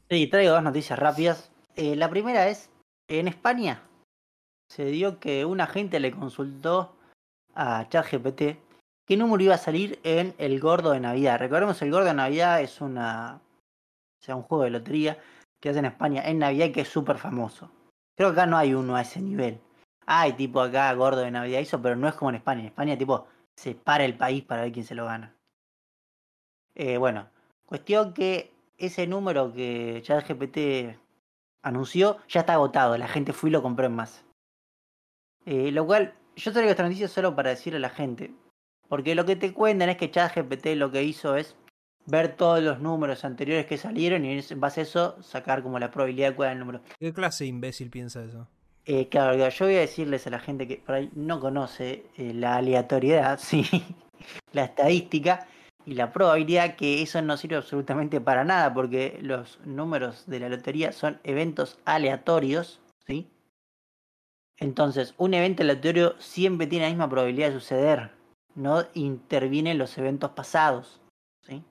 Sí, traigo dos noticias rápidas. Eh, la primera es, en España se dio que un agente le consultó a ChatGPT qué número iba a salir en el gordo de Navidad. Recordemos, el gordo de Navidad es una, un juego de lotería que hacen en España en Navidad que es súper famoso. Creo que acá no hay uno a ese nivel. Hay tipo acá gordo de Navidad eso, pero no es como en España. En España tipo se para el país para ver quién se lo gana. Eh, bueno, cuestión que ese número que ChatGPT anunció ya está agotado. La gente fue y lo compró en más. Eh, lo cual, yo traigo esta noticia solo para decirle a la gente. Porque lo que te cuentan es que ChatGPT lo que hizo es ver todos los números anteriores que salieron y en base a eso sacar como la probabilidad de cuál era el número. ¿Qué clase de imbécil piensa eso? Eh, claro, claro, yo voy a decirles a la gente que por ahí no conoce eh, la aleatoriedad, sí, la estadística y la probabilidad que eso no sirve absolutamente para nada porque los números de la lotería son eventos aleatorios, ¿sí? Entonces, un evento aleatorio siempre tiene la misma probabilidad de suceder, no intervienen los eventos pasados, ¿sí?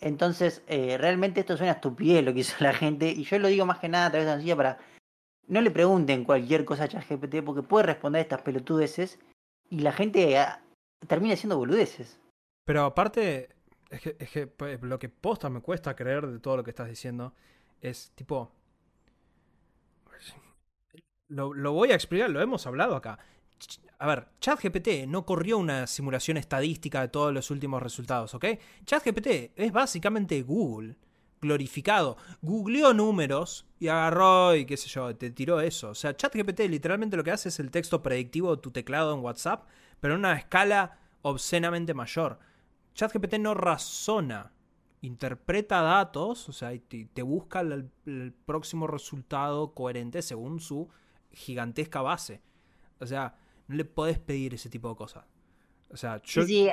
Entonces, eh, realmente esto es una estupidez lo que hizo la gente y yo lo digo más que nada a través de la sencilla para no le pregunten cualquier cosa a ChatGPT porque puede responder estas pelotudeces y la gente ah, termina siendo boludeces. Pero aparte, es que, es que pues, lo que posta me cuesta creer de todo lo que estás diciendo es tipo... Lo, lo voy a explicar, lo hemos hablado acá. A ver, ChatGPT no corrió una simulación estadística de todos los últimos resultados, ¿ok? ChatGPT es básicamente Google glorificado. Googleó números y agarró y qué sé yo, te tiró eso. O sea, ChatGPT literalmente lo que hace es el texto predictivo de tu teclado en WhatsApp, pero en una escala obscenamente mayor. ChatGPT no razona interpreta datos, o sea, y te, te busca el, el próximo resultado coherente según su gigantesca base. O sea, no le podés pedir ese tipo de cosas. O sea, yo... Sí, sí,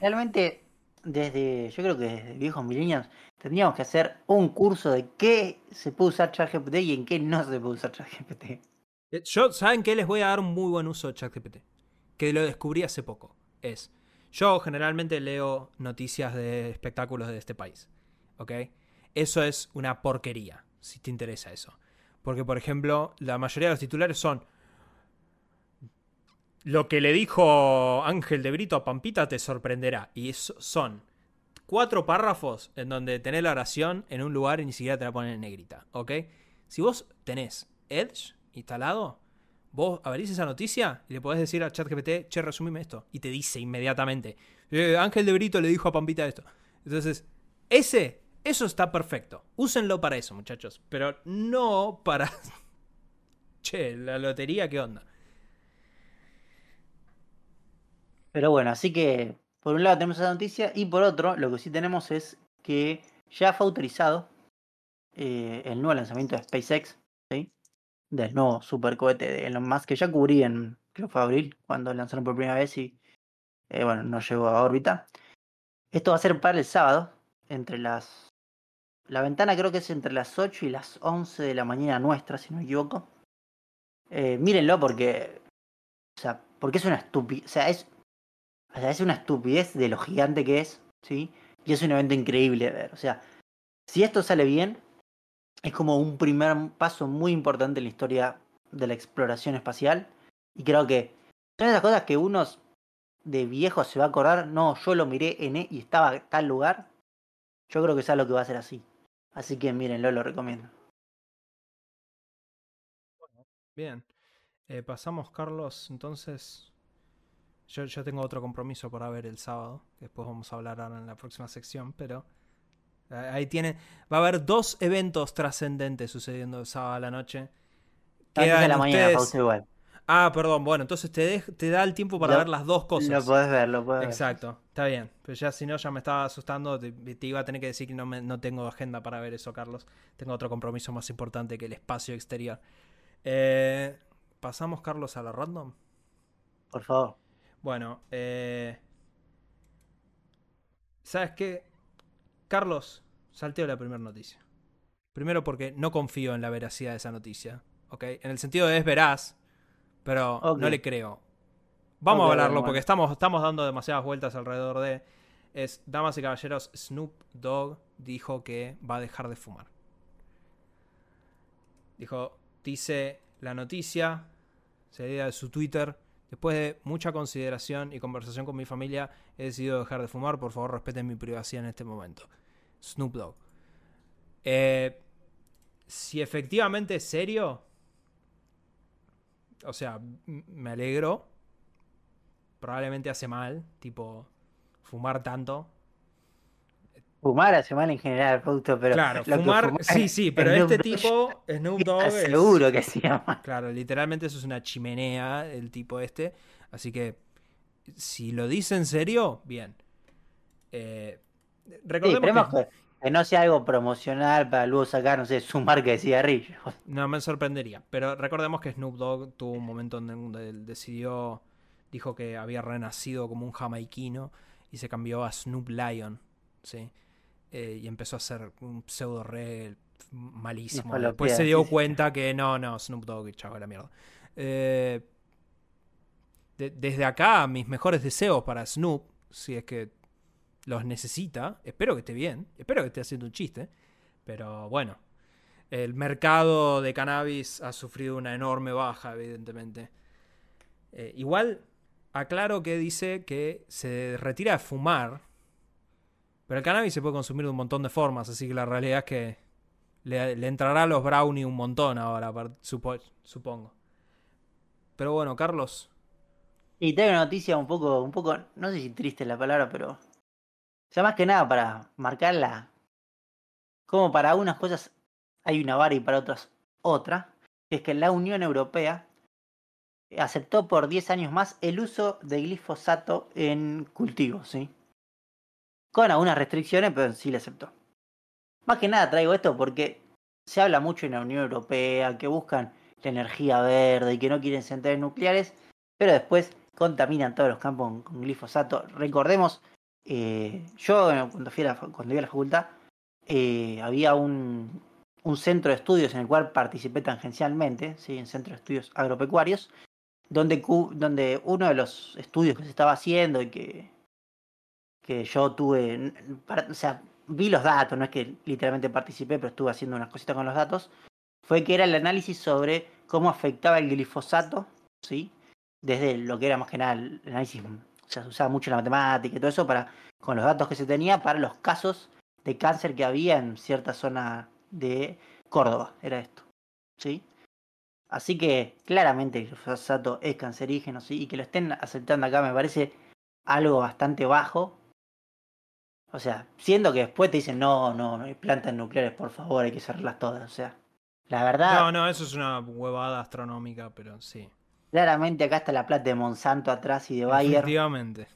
realmente desde, yo creo que desde viejos millennials tendríamos que hacer un curso de qué se puede usar ChatGPT y en qué no se puede usar ChatGPT. Eh, Yo, ¿saben qué? Les voy a dar un muy buen uso de ChatGPT. Que lo descubrí hace poco. Es, yo generalmente leo noticias de espectáculos de este país. ¿Ok? Eso es una porquería, si te interesa eso. Porque, por ejemplo, la mayoría de los titulares son... Lo que le dijo Ángel de Brito a Pampita te sorprenderá. Y son cuatro párrafos en donde tenés la oración en un lugar y ni siquiera te la ponen en negrita. ¿Ok? Si vos tenés Edge instalado, vos abrís esa noticia y le podés decir a ChatGPT, che, resumime esto. Y te dice inmediatamente, "Eh, Ángel de Brito le dijo a Pampita esto. Entonces, ese, eso está perfecto. Úsenlo para eso, muchachos. Pero no para... che, la lotería, ¿qué onda? Pero bueno, así que por un lado tenemos esa noticia y por otro lo que sí tenemos es que ya fue autorizado eh, el nuevo lanzamiento de SpaceX. Del nuevo supercohete de Elon Musk que ya cubrí en, creo fue abril, cuando lanzaron por primera vez y eh, bueno, no llegó a órbita. Esto va a ser para el sábado, entre las... La ventana creo que es entre las 8 y las 11 de la mañana nuestra, si no me equivoco. Eh, mírenlo porque... O sea, porque es una estupidez. O sea, es o sea, es una estupidez de lo gigante que es, ¿sí? Y es un evento increíble de ver. O sea, si esto sale bien, es como un primer paso muy importante en la historia de la exploración espacial. Y creo que son esas cosas que uno de viejo se va a acordar. No, yo lo miré en e y estaba en tal lugar. Yo creo que es algo que va a ser así. Así que mírenlo, lo recomiendo. Bien. Eh, pasamos, Carlos, entonces... Yo, yo tengo otro compromiso para ver el sábado. Después vamos a hablar ahora en la próxima sección, pero... Ahí tiene... Va a haber dos eventos trascendentes sucediendo el sábado a la noche. Antes de Quedan la mañana, pausa igual. Ah, perdón. Bueno, entonces te, da el tiempo para Lo- ver las dos cosas. Lo podés ver, lo ver. Exacto, está bien. Pero ya si no, ya me estaba asustando. Te, te iba a tener que decir que no, me- no tengo agenda para ver eso, Carlos. Tengo otro compromiso más importante que el espacio exterior. Eh, Pasamos, Carlos, a la random. Por favor. Bueno, eh, ¿sabes qué? Carlos, salteo la primera noticia. Primero porque no confío en la veracidad de esa noticia. ¿Ok? En el sentido de es veraz, pero no le creo. Vamos a hablarlo bueno, porque estamos, estamos dando demasiadas vueltas alrededor de. Es, damas y caballeros, Snoop Dogg dijo que va a dejar de fumar. Dijo, dice la noticia, salida de su Twitter. Después de mucha consideración y conversación con mi familia, he decidido dejar de fumar. Por favor, respeten mi privacidad en este momento. Snoop Dogg. Eh, si efectivamente es serio, o sea, me alegro. Probablemente hace mal, tipo, fumar tanto. Fumar hace mal en general, Fausto, pero. claro, fumar, sí, sí, pero Snoop este tipo, Snoop Dogg, es- Seguro que se llama. Claro, literalmente eso es una chimenea, el tipo este. Así que, si lo dice en serio, bien. Eh, recordemos que no sea algo promocional para luego sacar, no sé, su marca de cigarrillos. no me sorprendería. Pero recordemos que Snoop Dogg tuvo un momento en donde él decidió, dijo que había renacido como un jamaiquino y se cambió a Snoop Lion, ¿sí? Eh, y empezó a hacer un pseudo re malísimo. Después se dio sí, sí. cuenta que no, no, Snoop Dogg, chavo, la mierda. Eh, de- desde acá, mis mejores deseos para Snoop, si es que los necesita. Espero que esté bien, espero que esté haciendo un chiste. Pero bueno, el mercado de cannabis ha sufrido una enorme baja, evidentemente. Eh, igual, aclaro que dice que se retira de fumar. Pero el cannabis se puede consumir de un montón de formas, así que la realidad es que le, entrará a los brownie un montón ahora, supo- supongo. Pero bueno, Carlos, Y tengo una noticia un poco, un poco, no sé si triste la palabra, pero. O sea, más que nada para marcarla. Como para unas cosas hay una vara y para otras otra. Que es que la Unión Europea aceptó por 10 años más el uso de glifosato en cultivos, ¿sí? Con algunas restricciones, pero sí le aceptó. Más que nada traigo esto porque se habla mucho en la Unión Europea que buscan la energía verde y que no quieren centrales nucleares, pero después contaminan todos los campos con, glifosato. Recordemos, eh, yo cuando fui a la, cuando iba a la facultad, eh, había un, un, centro de estudios en el cual participé tangencialmente, ¿sí? en centro de estudios agropecuarios, donde, donde uno de los estudios que se estaba haciendo y que, que yo tuve, o sea, vi los datos, no es que literalmente participé, pero estuve haciendo unas cositas con los datos, fue que era el análisis sobre cómo afectaba el glifosato, ¿sí? Desde lo que era más que nada el análisis, o sea, se usaba mucho la matemática y todo eso para, con los datos que se tenía para los casos de cáncer que había en cierta zona de Córdoba, era esto, ¿sí? Así que claramente el glifosato es cancerígeno, ¿sí? Y que lo estén aceptando acá me parece algo bastante bajo, o sea, siendo que después te dicen, no, no, no hay plantas nucleares, por favor, hay que cerrarlas todas. O sea, la verdad. No, no, eso es una huevada astronómica, pero sí. Claramente acá está la plata de Monsanto atrás y de Bayer. Efectivamente.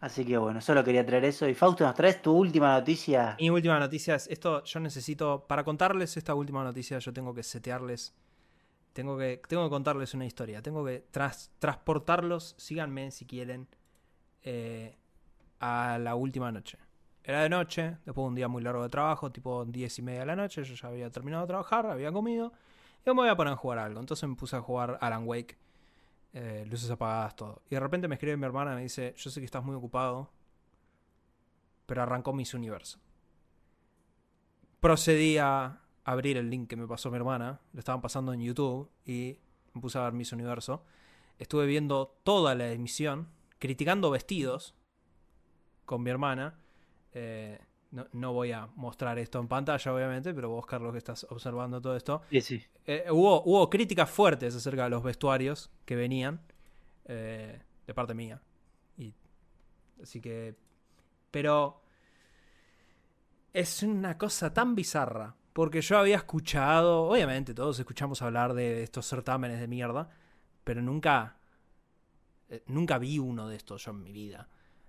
Así que bueno, solo quería traer eso. Y Fausto, ¿nos traes tu última noticia? Mi última noticia es esto. Yo necesito, para contarles esta última noticia, yo tengo que setearles. Tengo que, tengo que contarles una historia. Tengo que transportarlos. Síganme si quieren. Eh, a la última noche. Era de noche, después de un día muy largo de trabajo, tipo 10 y media de la noche, yo ya había terminado de trabajar, había comido, y me voy a poner a jugar algo. Entonces me puse a jugar Alan Wake, eh, luces apagadas, todo. Y de repente me escribe mi hermana y me dice, yo sé que estás muy ocupado, pero arrancó Miss Universo. Procedí a abrir el link que me pasó mi hermana, lo estaban pasando en YouTube, y me puse a ver Miss Universo. Estuve viendo toda la emisión, criticando vestidos, con mi hermana. Eh, no, voy a mostrar esto en pantalla, obviamente, pero vos, Carlos, que estás observando todo esto. Sí, sí. Eh, hubo, hubo críticas fuertes acerca de los vestuarios que venían eh, de parte mía. Y, así que. Pero. Es una cosa tan bizarra. Porque yo había escuchado. Obviamente, todos escuchamos hablar de estos certámenes de mierda. Pero nunca. nunca vi uno de estos yo en mi vida.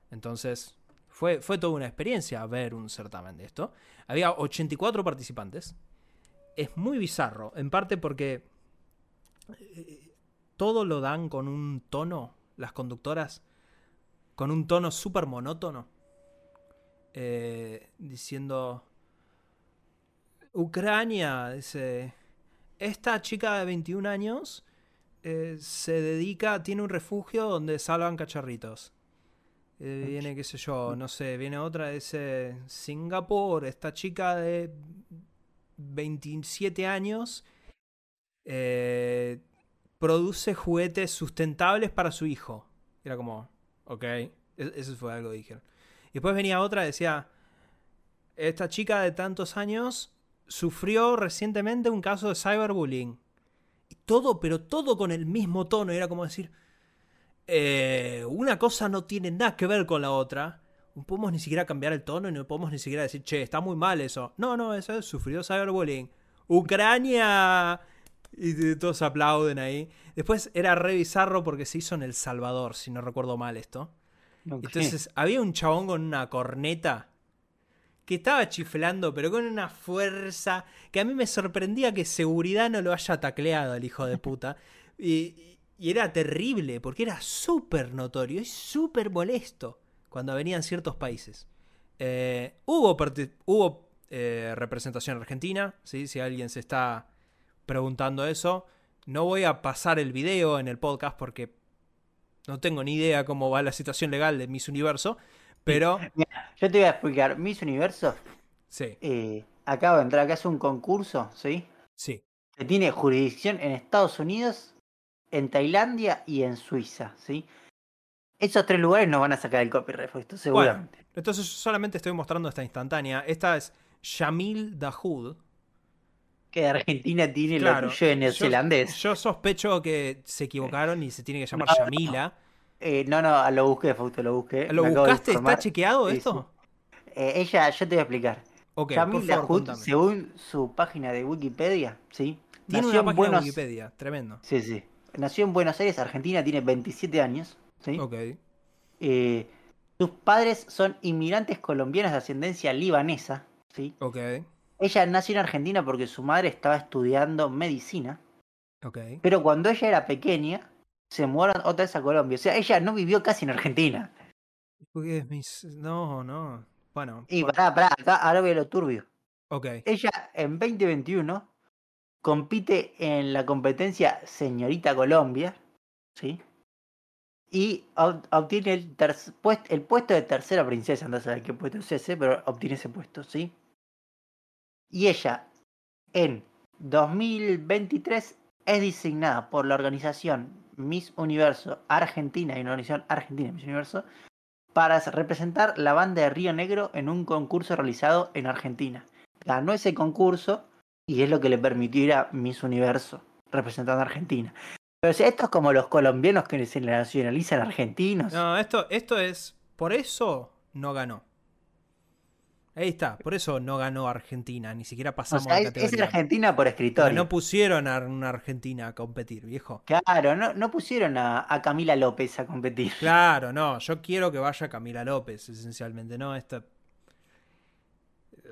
Entonces, fue, toda una experiencia ver un certamen de esto. Había 84 participantes. Es muy bizarro, en parte porque eh, todo lo dan con un tono, las conductoras, con un tono súper monótono. Eh, diciendo, Ucrania, dice, esta chica de 21 años eh, se dedica, tiene un refugio donde salvan cacharritos. Eh, viene, qué sé yo, no sé, viene otra, de Singapur, esta chica de 27 años eh, produce juguetes sustentables para su hijo. Era como, ok, e-, eso fue algo que dijeron. Y después venía otra, decía, esta chica de tantos años sufrió recientemente un caso de cyberbullying. Y todo, pero todo con el mismo tono, era como decir, eh, una cosa no tiene nada que ver con la otra. No podemos ni siquiera cambiar el tono y no podemos ni siquiera decir, che, está muy mal eso. No, no, eso es sufrió cyberbullying. Ucrania. Y todos aplauden ahí. Después era re bizarro porque se hizo en El Salvador, si no recuerdo mal esto. Entonces había un chabón con una corneta que estaba chiflando, pero con una fuerza que a mí me sorprendía que seguridad no lo haya tacleado el hijo de puta. Y, y era terrible, porque era súper notorio y súper molesto cuando venían ciertos países. Eh, hubo hubo eh, representación argentina, ¿sí? si alguien se está preguntando eso. No voy a pasar el video en el podcast porque no tengo ni idea cómo va la situación legal de Miss Universo, pero... yo te voy a explicar. Miss Universo sí. Eh, acaba de entrar, acá es un concurso, ¿sí? Sí. Que tiene jurisdicción en Estados Unidos en Tailandia y en Suiza, ¿sí? Esos tres lugares no van a sacar el copyright, esto seguramente. Bueno, entonces solamente estoy mostrando esta instantánea. Esta es Shamil Dahoud. Que de Argentina tiene lo tuyo de neozelandés. Yo, sospecho que se equivocaron y se tiene que llamar Shamila. Eh, no, no, lo busqué, Fausto, lo busqué. ¿Lo buscaste? ¿Está chequeado esto? Eh, ella, yo te voy a explicar. Okay, Shamil Dahoud, según su página de Wikipedia, ¿sí? Tiene una página de Wikipedia, tremendo. Sí, sí nació en Buenos Aires, Argentina, tiene 27 años. ¿sí? Ok. Eh, Sus padres son inmigrantes colombianos de ascendencia libanesa, ¿sí? Ok, Ella nació en Argentina porque su madre estaba estudiando medicina, ok. pero cuando ella era pequeña, se mudaron otra vez a Colombia. O sea, ella no vivió casi en Argentina. No, no. Bueno, Y pará, pará, acá ahora veo lo turbio. ok. Ella en 2021 compite en la competencia Señorita Colombia, ¿sí? Y ob- obtiene el, el puesto de tercera princesa, no sé qué puesto es ese, pero obtiene ese puesto, ¿sí? Y ella en 2023 es designada por la organización Miss Universo Argentina y una organización Argentina Miss Universo para representar la banda de Río Negro en un concurso realizado en Argentina ganó ese concurso y es lo que le permitió ir a Miss Universo representando a Argentina. Pero esto es como los colombianos que se nacionalizan argentinos. No, esto, esto es. Por eso no ganó. Ahí está, por eso no ganó Argentina, ni siquiera o pasamos sea, de es, es categoría. Argentina por escritorio. no pusieron a una Argentina a competir, viejo. Claro, no, no pusieron a, a Camila López a competir. Claro, no, yo quiero que vaya Camila López, esencialmente, ¿no? Esta.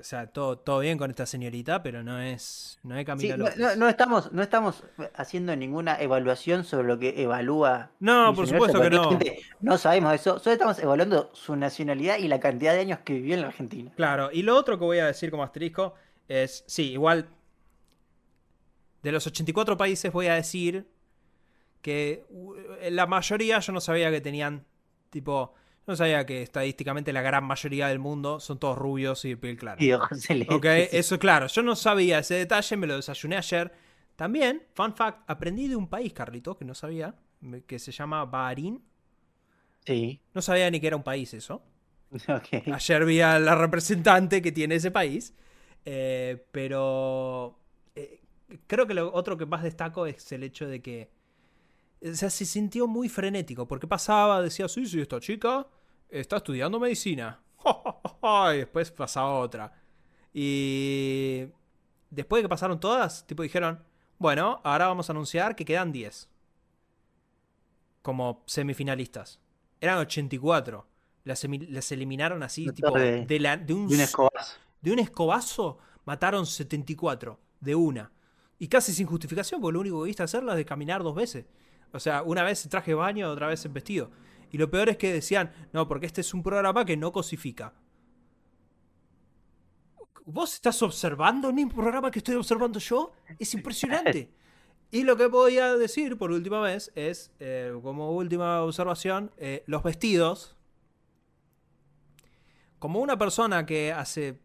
O sea, todo, todo bien con esta señorita, pero no es. No es Camila López. no- no estamos, no estamos haciendo ninguna evaluación sobre lo que evalúa. No, por supuesto que no. No sabemos eso, solo estamos evaluando su nacionalidad y la cantidad de años que vivió en la Argentina. Claro, y lo otro que voy a decir como asterisco es, sí, igual, de los 84 países voy a decir que uh, la mayoría yo no sabía que tenían, tipo, no sabía que estadísticamente la gran mayoría del mundo son todos rubios y de piel clara. Y ojos celestes, Ok, eso claro, yo no sabía ese detalle, me lo desayuné ayer. También, fun fact, aprendí de un país, Carlito, que no sabía, que se llama Bahrein. Sí, No sabía ni que era un país eso. ok. Ayer vi a la representante que tiene ese país. eh, pero eh, creo que lo otro que más destaco es el hecho de que. O sea, se sintió muy frenético. Porque pasaba, decía, sí, sí, esta chica está estudiando medicina. y después pasaba otra. Y después de que pasaron todas, tipo dijeron, bueno, ahora vamos a anunciar que quedan 10. Como semifinalistas. Eran 84. Las, las eliminaron así, tipo, de- de, la- de un, De un escobazo. de un escobazo mataron 74 de una. Y casi sin justificación, porque lo único que viste hacerla es de caminar dos veces. O sea, una vez en traje de baño, otra vez en vestido. Y lo peor es que decían, no, porque este es un programa que no cosifica. ¿Vos estás observando el mismo programa que estoy observando yo? Es impresionante. Y lo que voy a decir por última vez es, eh, como última observación, eh, los vestidos. Como una persona que hace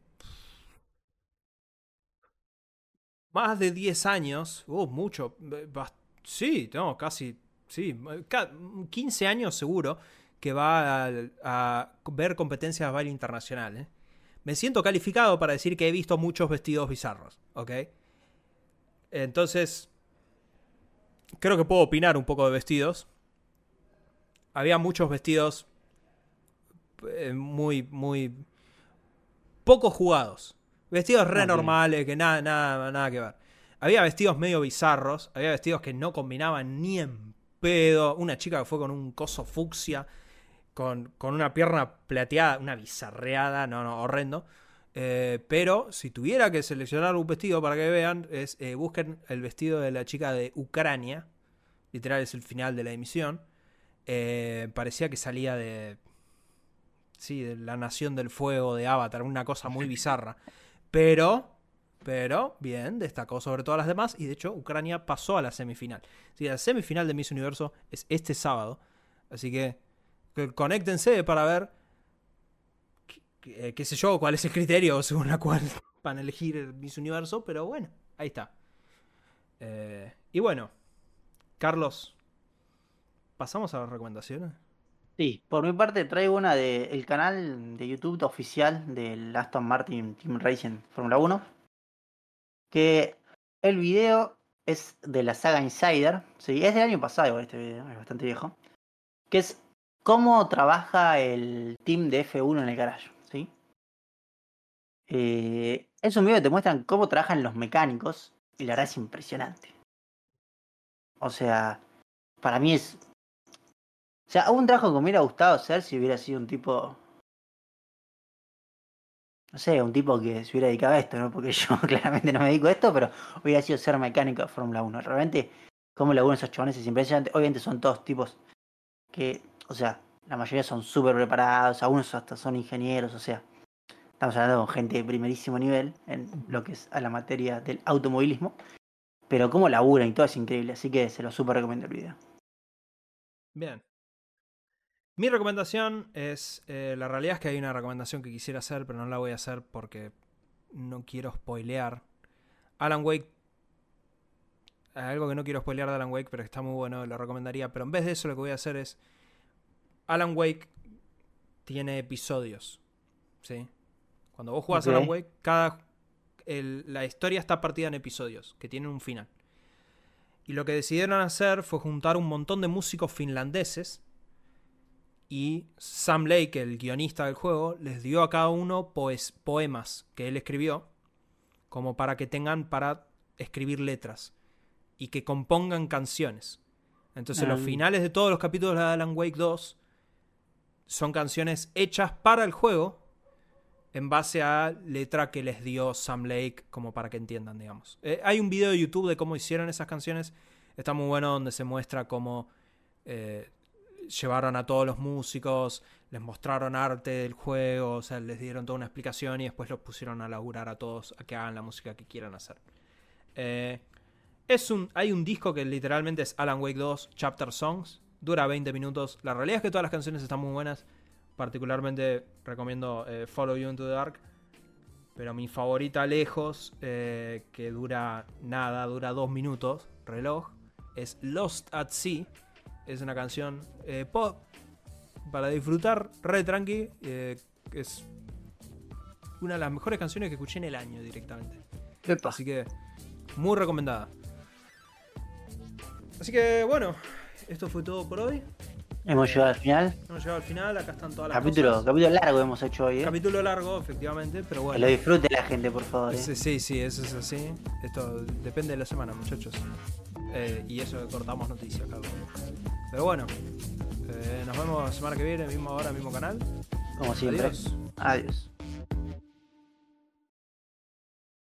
más de 10 años, uh, mucho, eh, bast- sí, no, casi, sí, ca- 15 años seguro que va a, a ver competencias de baile internacional. ¿eh? Me siento calificado para decir que he visto muchos vestidos bizarros, ¿ok? Entonces, creo que puedo opinar un poco de vestidos. Había muchos vestidos eh, muy, muy poco jugados. Vestidos re normales, que nada, nada, nada que ver. Había vestidos medio bizarros, había vestidos que no combinaban ni en pedo. Una chica que fue con un coso fucsia, con, con una pierna plateada, una bizarreada, no, no, horrendo. Eh, pero si tuviera que seleccionar un vestido para que vean, es eh, busquen el vestido de la chica de Ucrania. Literal es el final de la emisión. Eh, parecía que salía de. Sí, de la Nación del Fuego de Avatar, una cosa muy bizarra. Pero, pero, bien, destacó sobre todas las demás. Y de hecho, Ucrania pasó a la semifinal. Sí, la semifinal de Miss Universo es este sábado. Así que, que conéctense para ver qué, eh, sé yo, cuál es el criterio según la cual van a elegir el Miss Universo, pero bueno, ahí está. Eh, y bueno, Carlos, ¿pasamos a las recomendaciones? Sí, por mi parte traigo una del canal de YouTube oficial del Aston Martin Team Racing Fórmula 1. Que el video es de la saga Insider. Sí, es del año pasado este video, es bastante viejo. Que es cómo trabaja el team de F1 en el garage. ¿sí? Eh, es un video que te muestran cómo trabajan los mecánicos. Y la verdad es impresionante. O sea, para mí es O sea, un trabajo que me hubiera gustado hacer si hubiera sido un tipo. No sé, un tipo que se hubiera dedicado a esto, ¿no? Porque yo claramente no me dedico a esto, pero hubiera sido ser mecánico de Fórmula 1. Realmente, como laburan esos chavales es impresionante. Obviamente son todos tipos que, o sea, la mayoría son súper preparados, algunos hasta son ingenieros, o sea, estamos hablando con gente de primerísimo nivel en lo que es a la materia del automovilismo. Pero cómo laburan y todo es increíble, así que se lo súper recomiendo el video. Bien. Mi recomendación es, eh, la realidad es que hay una recomendación que quisiera hacer, pero no la voy a hacer porque no quiero spoilear. Alan Wake, algo que no quiero spoilear de Alan Wake, pero está muy bueno, lo recomendaría. Pero en vez de eso lo que voy a hacer es, Alan Wake tiene episodios, ¿sí? Cuando vos jugás Ok. Alan Wake, cada, el- la historia está partida en episodios, que tienen un final. Y lo que decidieron hacer fue juntar un montón de músicos finlandeses y Sam Lake, el guionista del juego, les dio a cada uno poes- poemas que él escribió como para que tengan para escribir letras y que compongan canciones. Entonces los Ah. finales de todos los capítulos de Alan Wake 2 son canciones hechas para el juego en base a letra que les dio Sam Lake como para que entiendan, digamos. Eh, hay un video de YouTube de cómo hicieron esas canciones. Está muy bueno donde se muestra cómo eh, llevaron a todos los músicos, les mostraron arte del juego, o sea, les dieron toda una explicación y después los pusieron a laburar a todos a que hagan la música que quieran hacer. Eh, es un, hay un disco que literalmente es Alan Wake 2 Chapter Songs. Dura 20 minutos. La realidad es que todas las canciones están muy buenas. Particularmente recomiendo eh, Follow You Into the Dark. Pero mi favorita lejos, eh, que dura nada, dura dos minutos, reloj, es Lost at Sea. Es una canción eh, pop para disfrutar, re tranqui. eh, es una de las mejores canciones que escuché en el año directamente. Epa. Así que, muy recomendada. Así que, bueno, esto fue todo por hoy. Hemos llegado al final. Hemos llegado al final, acá están todas las Capítulo, cosas. capítulo largo hemos hecho hoy, ¿eh? Capítulo largo, efectivamente, pero Que bueno. lo disfrute la gente, por favor. ¿eh? Sí, sí, sí, eso es así. Esto depende de la semana, muchachos. Eh, y eso que cortamos noticias, claro. Pero bueno, eh, nos vemos semana que viene, mismo hora, mismo canal. Como siempre. Adiós. Adiós.